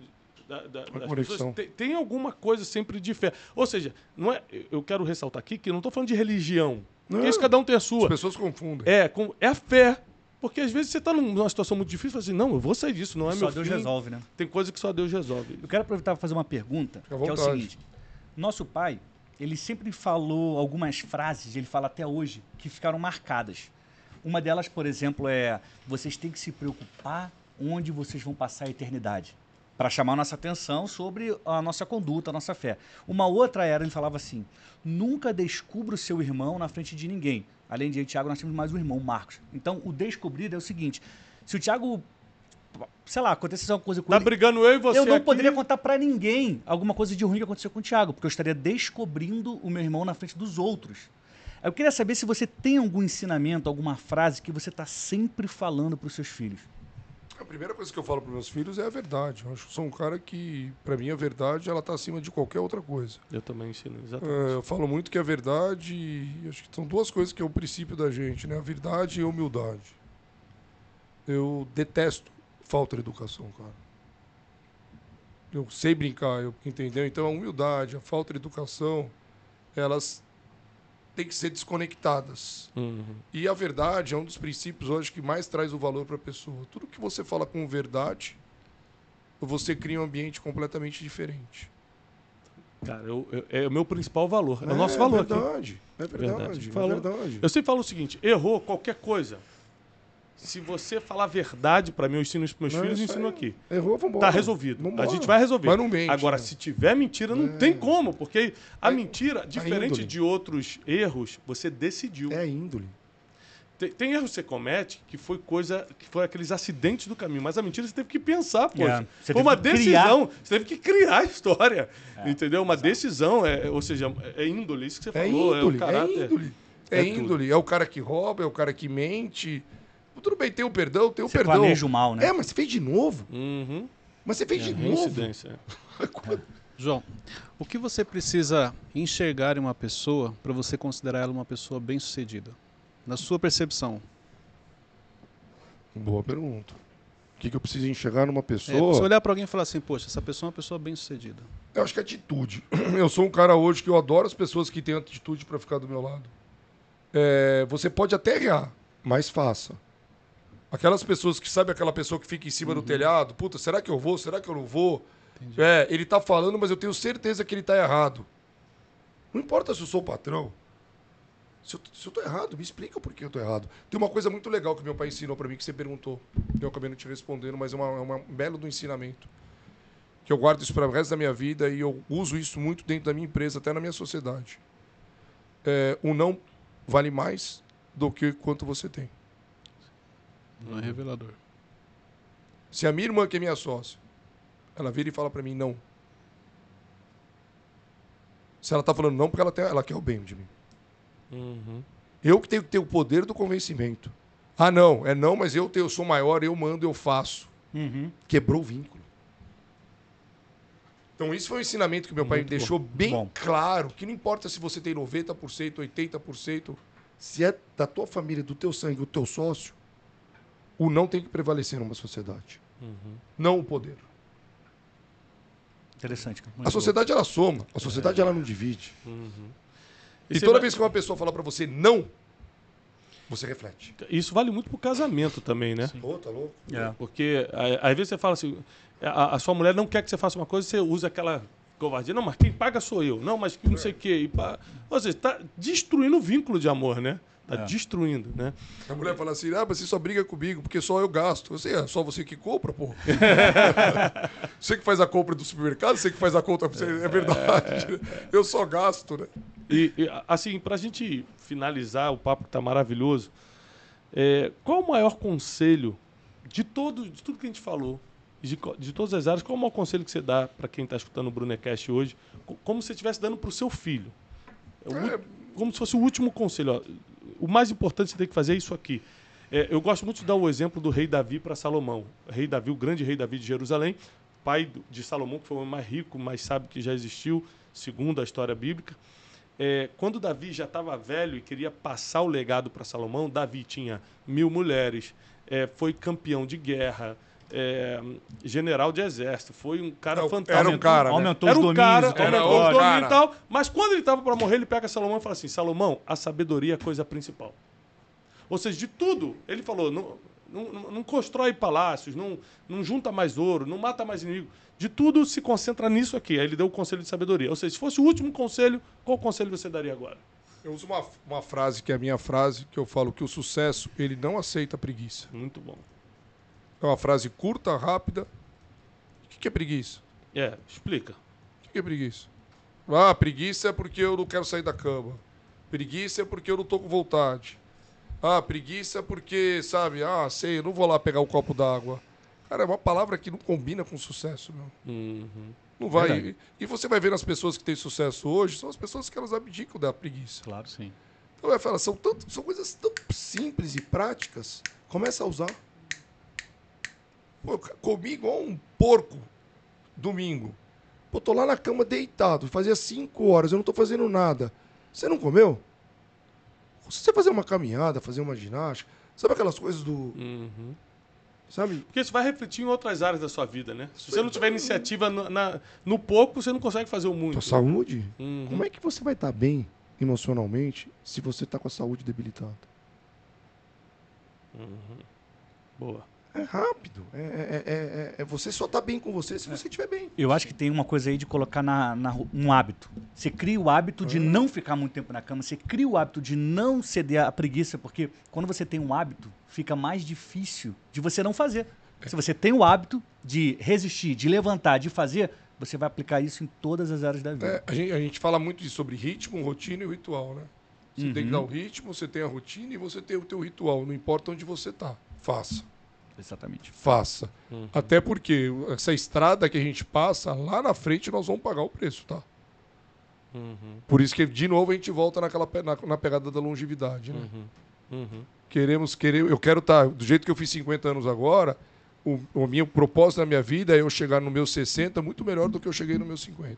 da, da, pessoas, tem, tem alguma coisa sempre de fé. Ou seja, não é, eu quero ressaltar aqui que eu não estou falando de religião. Porque
Não.
isso cada um tem a
as
sua.
pessoas confundem
É, com, é a fé. Porque às vezes você está numa situação muito difícil e fala assim, não, eu vou sair disso, não é
Só
meu
Deus
fim.
resolve, né?
Tem coisa que só Deus resolve.
Eu quero aproveitar para fazer uma pergunta,
Fica
que é o seguinte. Nosso pai, ele sempre falou algumas frases, ele fala até hoje, que ficaram marcadas. Uma delas, por exemplo, é: vocês têm que se preocupar onde vocês vão passar a eternidade. Para chamar nossa atenção sobre a nossa conduta, a nossa fé. Uma outra era, ele falava assim: nunca descubra o seu irmão na frente de ninguém. Além de Tiago, nós temos mais um irmão, Marcos. Então, o descobrir é o seguinte: se o Tiago, sei lá, acontecesse alguma coisa com
Tá
ele,
brigando eu e você
eu não
aqui.
poderia contar pra ninguém alguma coisa de ruim que aconteceu com o Thiago, porque eu estaria descobrindo o meu irmão na frente dos outros. Eu queria saber se você tem algum ensinamento, alguma frase que você está sempre falando para os seus filhos.
A primeira coisa que eu falo para meus filhos é a verdade. Eu acho que sou um cara que, para mim, a verdade ela tá acima de qualquer outra coisa.
Eu também ensino, exatamente.
É, eu falo muito que a verdade, acho que são duas coisas que é o princípio da gente, né? A verdade e a humildade. Eu detesto falta de educação, cara. Eu sei brincar, eu, entendeu? Então a humildade, a falta de educação, elas têm que ser desconectadas.
Uhum.
E a verdade é um dos princípios hoje que mais traz o valor para a pessoa. Tudo que você fala com verdade, você cria um ambiente completamente diferente.
Cara, eu- eu- é o meu principal valor. É, o nosso valor aqui.
verdade, É verdade.
Verdade.
É verdade.
Eu sempre falo o seguinte: errou qualquer coisa. Se você falar verdade pra mim, eu ensino isso pros meus
Não,
filhos e
isso
ensino aqui.
Errou, vambora.
Tá resolvido.
Vambora.
A gente vai resolver.
Mas não mente,
Agora,
né?
se tiver mentira, não tem como, porque a
É-
mentira, diferente
índole.
de outros erros, você decidiu.
É índole.
Tem, tem erro que você comete que foi coisa. que foi aqueles acidentes do caminho. Mas a mentira você teve que pensar, poxa.
É,
foi uma
que criar.
decisão. Você teve que criar a história. entendeu? Uma decisão. É, ou seja, é índole, isso que você
É
falou.
índole,
é o caráter.
é índole. É,
É
índole. É o cara que rouba, é o cara que mente. Tudo bem, tem o perdão, tem o
Você
perdão.
planeja o mal, né?
É, mas você fez de novo.
Uhum.
Mas você fez
É,
de novo.
reincidência.
João, o que você precisa enxergar em uma pessoa para você considerar ela uma pessoa bem-sucedida? Na sua percepção.
Boa pergunta. O que, que eu preciso enxergar numa
É,
pessoa?
você olhar para alguém e falar assim, poxa, essa pessoa é uma pessoa bem-sucedida.
Eu acho que é atitude. Eu sou um cara hoje que eu adoro as pessoas que têm atitude pra ficar do meu lado. É, você pode até errar, mas faça. Aquelas pessoas que sabe aquela pessoa que fica em cima do telhado, puta, será que eu vou? Será que eu não vou? É, ele tá falando, mas eu tenho certeza que ele tá errado. Não importa se eu sou o patrão. Se eu, se eu tô errado, me explica por que eu tô errado. Tem uma coisa muito legal que meu pai ensinou pra mim que você perguntou. Eu acabei não te respondendo, mas é, uma, é uma- um belo do ensinamento. Que eu guardo isso para o resto da minha vida e eu uso isso muito dentro da minha empresa, até na minha sociedade. É, o não vale mais do que quanto você tem.
Não é revelador.
Se a minha irmã, que é minha sócia, ela vira e fala pra mim não. Se ela tá falando não, porque ela, tem, ela quer o bem de mim.
Uhum.
Eu que tenho que ter o poder do convencimento. Ah, não, é não, mas eu, tenho, eu sou maior, eu mando, eu faço.
Uhum.
Quebrou o vínculo. Então, isso foi um ensinamento que meu pai me deixou bem
Bom.
claro, que não importa se você tem 90%, 80%,
Se é da tua família, do teu sangue, o teu sócio,
o não tem que prevalecer numa sociedade. Não o poder.
Interessante. cara.
A
Muito
sociedade, ela soma.
a sociedade ela não divide.
E,
E você
toda
vai-
vez que uma pessoa falar pra você não, você reflete.
Isso vale muito pro casamento também, né?
Ô, tá louco?
É.
Porque às vezes você fala assim, a, a sua mulher não quer que você faça uma coisa, você usa aquela covardia. Não, mas quem paga sou eu. Não, mas não sei o quê. E pá. Ou seja, tá destruindo o vínculo de amor, né? Tá
É.
destruindo, né?
A mulher fala assim, ah, mas você só briga comigo porque só eu gasto. Você é só você que compra, pô. você que faz a compra do supermercado, você que faz a conta. É verdade. Eu só gasto, né?
E, e, assim, pra gente finalizar, o papo que tá maravilhoso, é, qual o maior conselho de, todo, de tudo que a gente falou, de, de todas as áreas, qual o maior conselho que você dá para quem está escutando o Brunecast hoje, co- como se você estivesse dando para o seu filho? É o
É.
Como se fosse o último conselho. ó. O mais importante que você tem que fazer é isso aqui. É, eu gosto muito de dar o exemplo do rei Davi para Salomão. O rei Davi, o grande rei Davi de Jerusalém, pai de Salomão, que foi o homem mais rico, mais sábio que já existiu, segundo a história bíblica. É, quando Davi já estava velho e queria passar o legado para Salomão, Davi tinha mil mulheres, é, foi campeão de guerra, é, general de exército, foi um cara
Não,
fantástico.
era um cara, né?
Aumentou
Era
os
um
domínios.
cara,
o
era
aumentou os
outro
domínios
cara.
e tal. Mas quando ele estava para morrer, ele pega Salomão e fala assim: Salomão, a sabedoria é a coisa principal. Ou seja, de tudo, ele falou: não, não, não- não constrói palácios, não, não junta mais ouro, não mata mais inimigo. De tudo se concentra nisso aqui. Aí ele deu o conselho de sabedoria. Ou seja, se fosse o último conselho, qual conselho você daria agora?
Eu uso uma, uma frase que é a minha frase, que eu falo que o sucesso, ele não aceita preguiça.
Muito bom.
É uma frase curta, rápida. O que é preguiça?
É, explica.
O que é preguiça? Ah, preguiça é porque eu não quero sair da cama. Preguiça é porque eu não tô com vontade. Ah, preguiça é porque, sabe, ah, sei, eu não vou lá pegar um copo d'água. Cara, é uma palavra que não combina com sucesso, meu.
Uhum.
Não vai.
Verdade.
E, e você vai ver nas pessoas que têm sucesso hoje, são as pessoas que elas abdicam da preguiça.
Claro, sim.
Então vai falar, são, tanto, são coisas tão simples e práticas. Começa a usar. Pô, comi igual um porco domingo. Pô, tô lá na cama deitado, fazia cinco horas, eu não tô fazendo nada. Você não comeu? Se você fazer uma caminhada, fazer uma ginástica, sabe aquelas coisas do.
Uhum.
Sabe?
Porque isso vai refletir em outras áreas da sua vida, né? Se você não tiver iniciativa no, na- no pouco, você não consegue fazer o muito.
Tua saúde?
Uhum.
Como é que você vai estar bem emocionalmente se você está com a saúde debilitada?
Boa.
É rápido. É, é- é- é- é- você só tá bem com você se você estiver bem.
Eu acho que tem uma coisa aí de colocar na, na um hábito. Você cria o hábito de não ficar muito tempo na cama, você cria o hábito de não ceder à preguiça, porque quando você tem um hábito, fica mais difícil de você não fazer. Se você tem o hábito de resistir, de levantar, de fazer, você vai aplicar isso em todas as áreas da vida.
É, a, gente, a gente fala muito sobre ritmo, rotina e ritual, né? Você tem que dar o ritmo, você tem a rotina e você tem o teu ritual. Não importa onde você tá. Faça.
Exatamente.
Faça. Até porque essa estrada que a gente passa, lá na frente nós vamos pagar o preço, tá? Por isso que, de novo, a gente volta naquela, na, na pegada da longevidade, né? Queremos, querer, eu quero estar, do jeito que eu fiz 50 anos agora, o, o meu propósito na minha vida é eu chegar no meu 60 muito melhor do que eu cheguei no meu 50.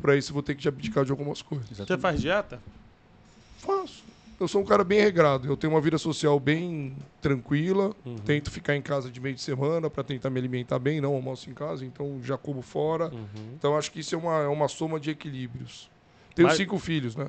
Para isso eu vou ter que te abdicar de algumas coisas.
Você faz dieta?
Faço. Eu sou um cara bem regrado. Eu tenho uma vida social bem tranquila. Tento ficar em casa de meio de semana para tentar me alimentar bem. Não almoço em casa, então já como fora. Então acho que isso é uma, é uma soma de equilíbrios. Tenho
Mas-
cinco filhos, né?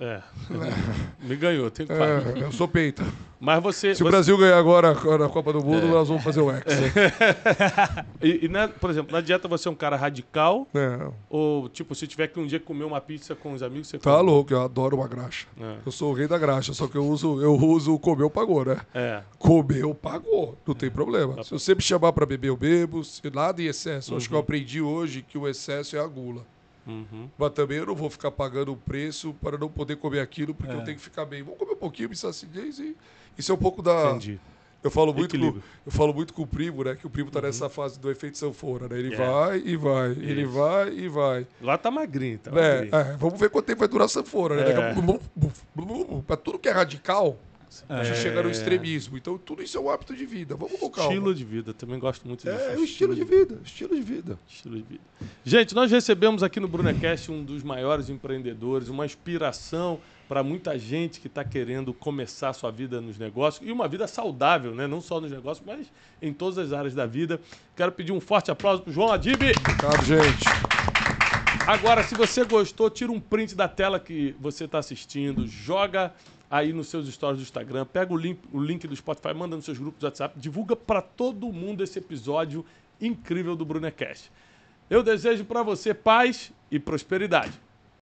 É. Me ganhou, tem que falar.
É, eu sou peita.
Mas você.
Se o
você-
Brasil ganhar agora a Copa do Mundo, nós vamos fazer o X.
E, e na- por exemplo, na dieta você é um cara radical?
É,
Ou, tipo, se tiver que um dia comer uma pizza com os amigos, você
tá
come?
louco, eu adoro uma graxa.
É.
Eu sou o rei da graxa, só que eu uso, eu uso o comeu, pagou, né?
É.
Comeu, pagou. Não tem problema. Se você me chamar para beber, eu bebo. Se nada em excesso. Acho que eu aprendi hoje que o excesso é a gula.
Uhum.
Mas também eu não vou ficar pagando o preço para não poder comer aquilo, porque eu tenho que ficar bem. Vou comer um pouquinho, me saciez e isso é um pouco da.
Entendi.
Eu falo muito, com, eu falo muito com o primo, né? Que o primo tá nessa fase do efeito sanfona, né? Ele
É.
vai e vai, ele
Isso.
vai e vai.
Lá tá magrinho, tá
É,
magrinho.
é, vamos ver quanto tempo vai durar a sanfona, né? Daqui
É.
pra tudo que é radical, a gente chega no extremismo. Então tudo isso é um hábito de vida. Vamos com calma.
Estilo de vida, também gosto muito disso.
É, o estilo de vida, estilo de vida.
Estilo de vida. Gente, nós recebemos aqui no Brunecast um dos maiores empreendedores, uma inspiração para muita gente que está querendo começar a sua vida nos negócios e uma vida saudável, né? Não só nos negócios, mas em todas as áreas da vida. Quero pedir um forte aplauso para João Adib.
Obrigado, gente.
Agora, se você gostou, tira um print da tela que você está assistindo, joga aí nos seus stories do Instagram, pega o link, o link do Spotify, manda nos seus grupos do WhatsApp, divulga para todo mundo esse episódio incrível do Brunecast. Eu desejo para você paz e prosperidade.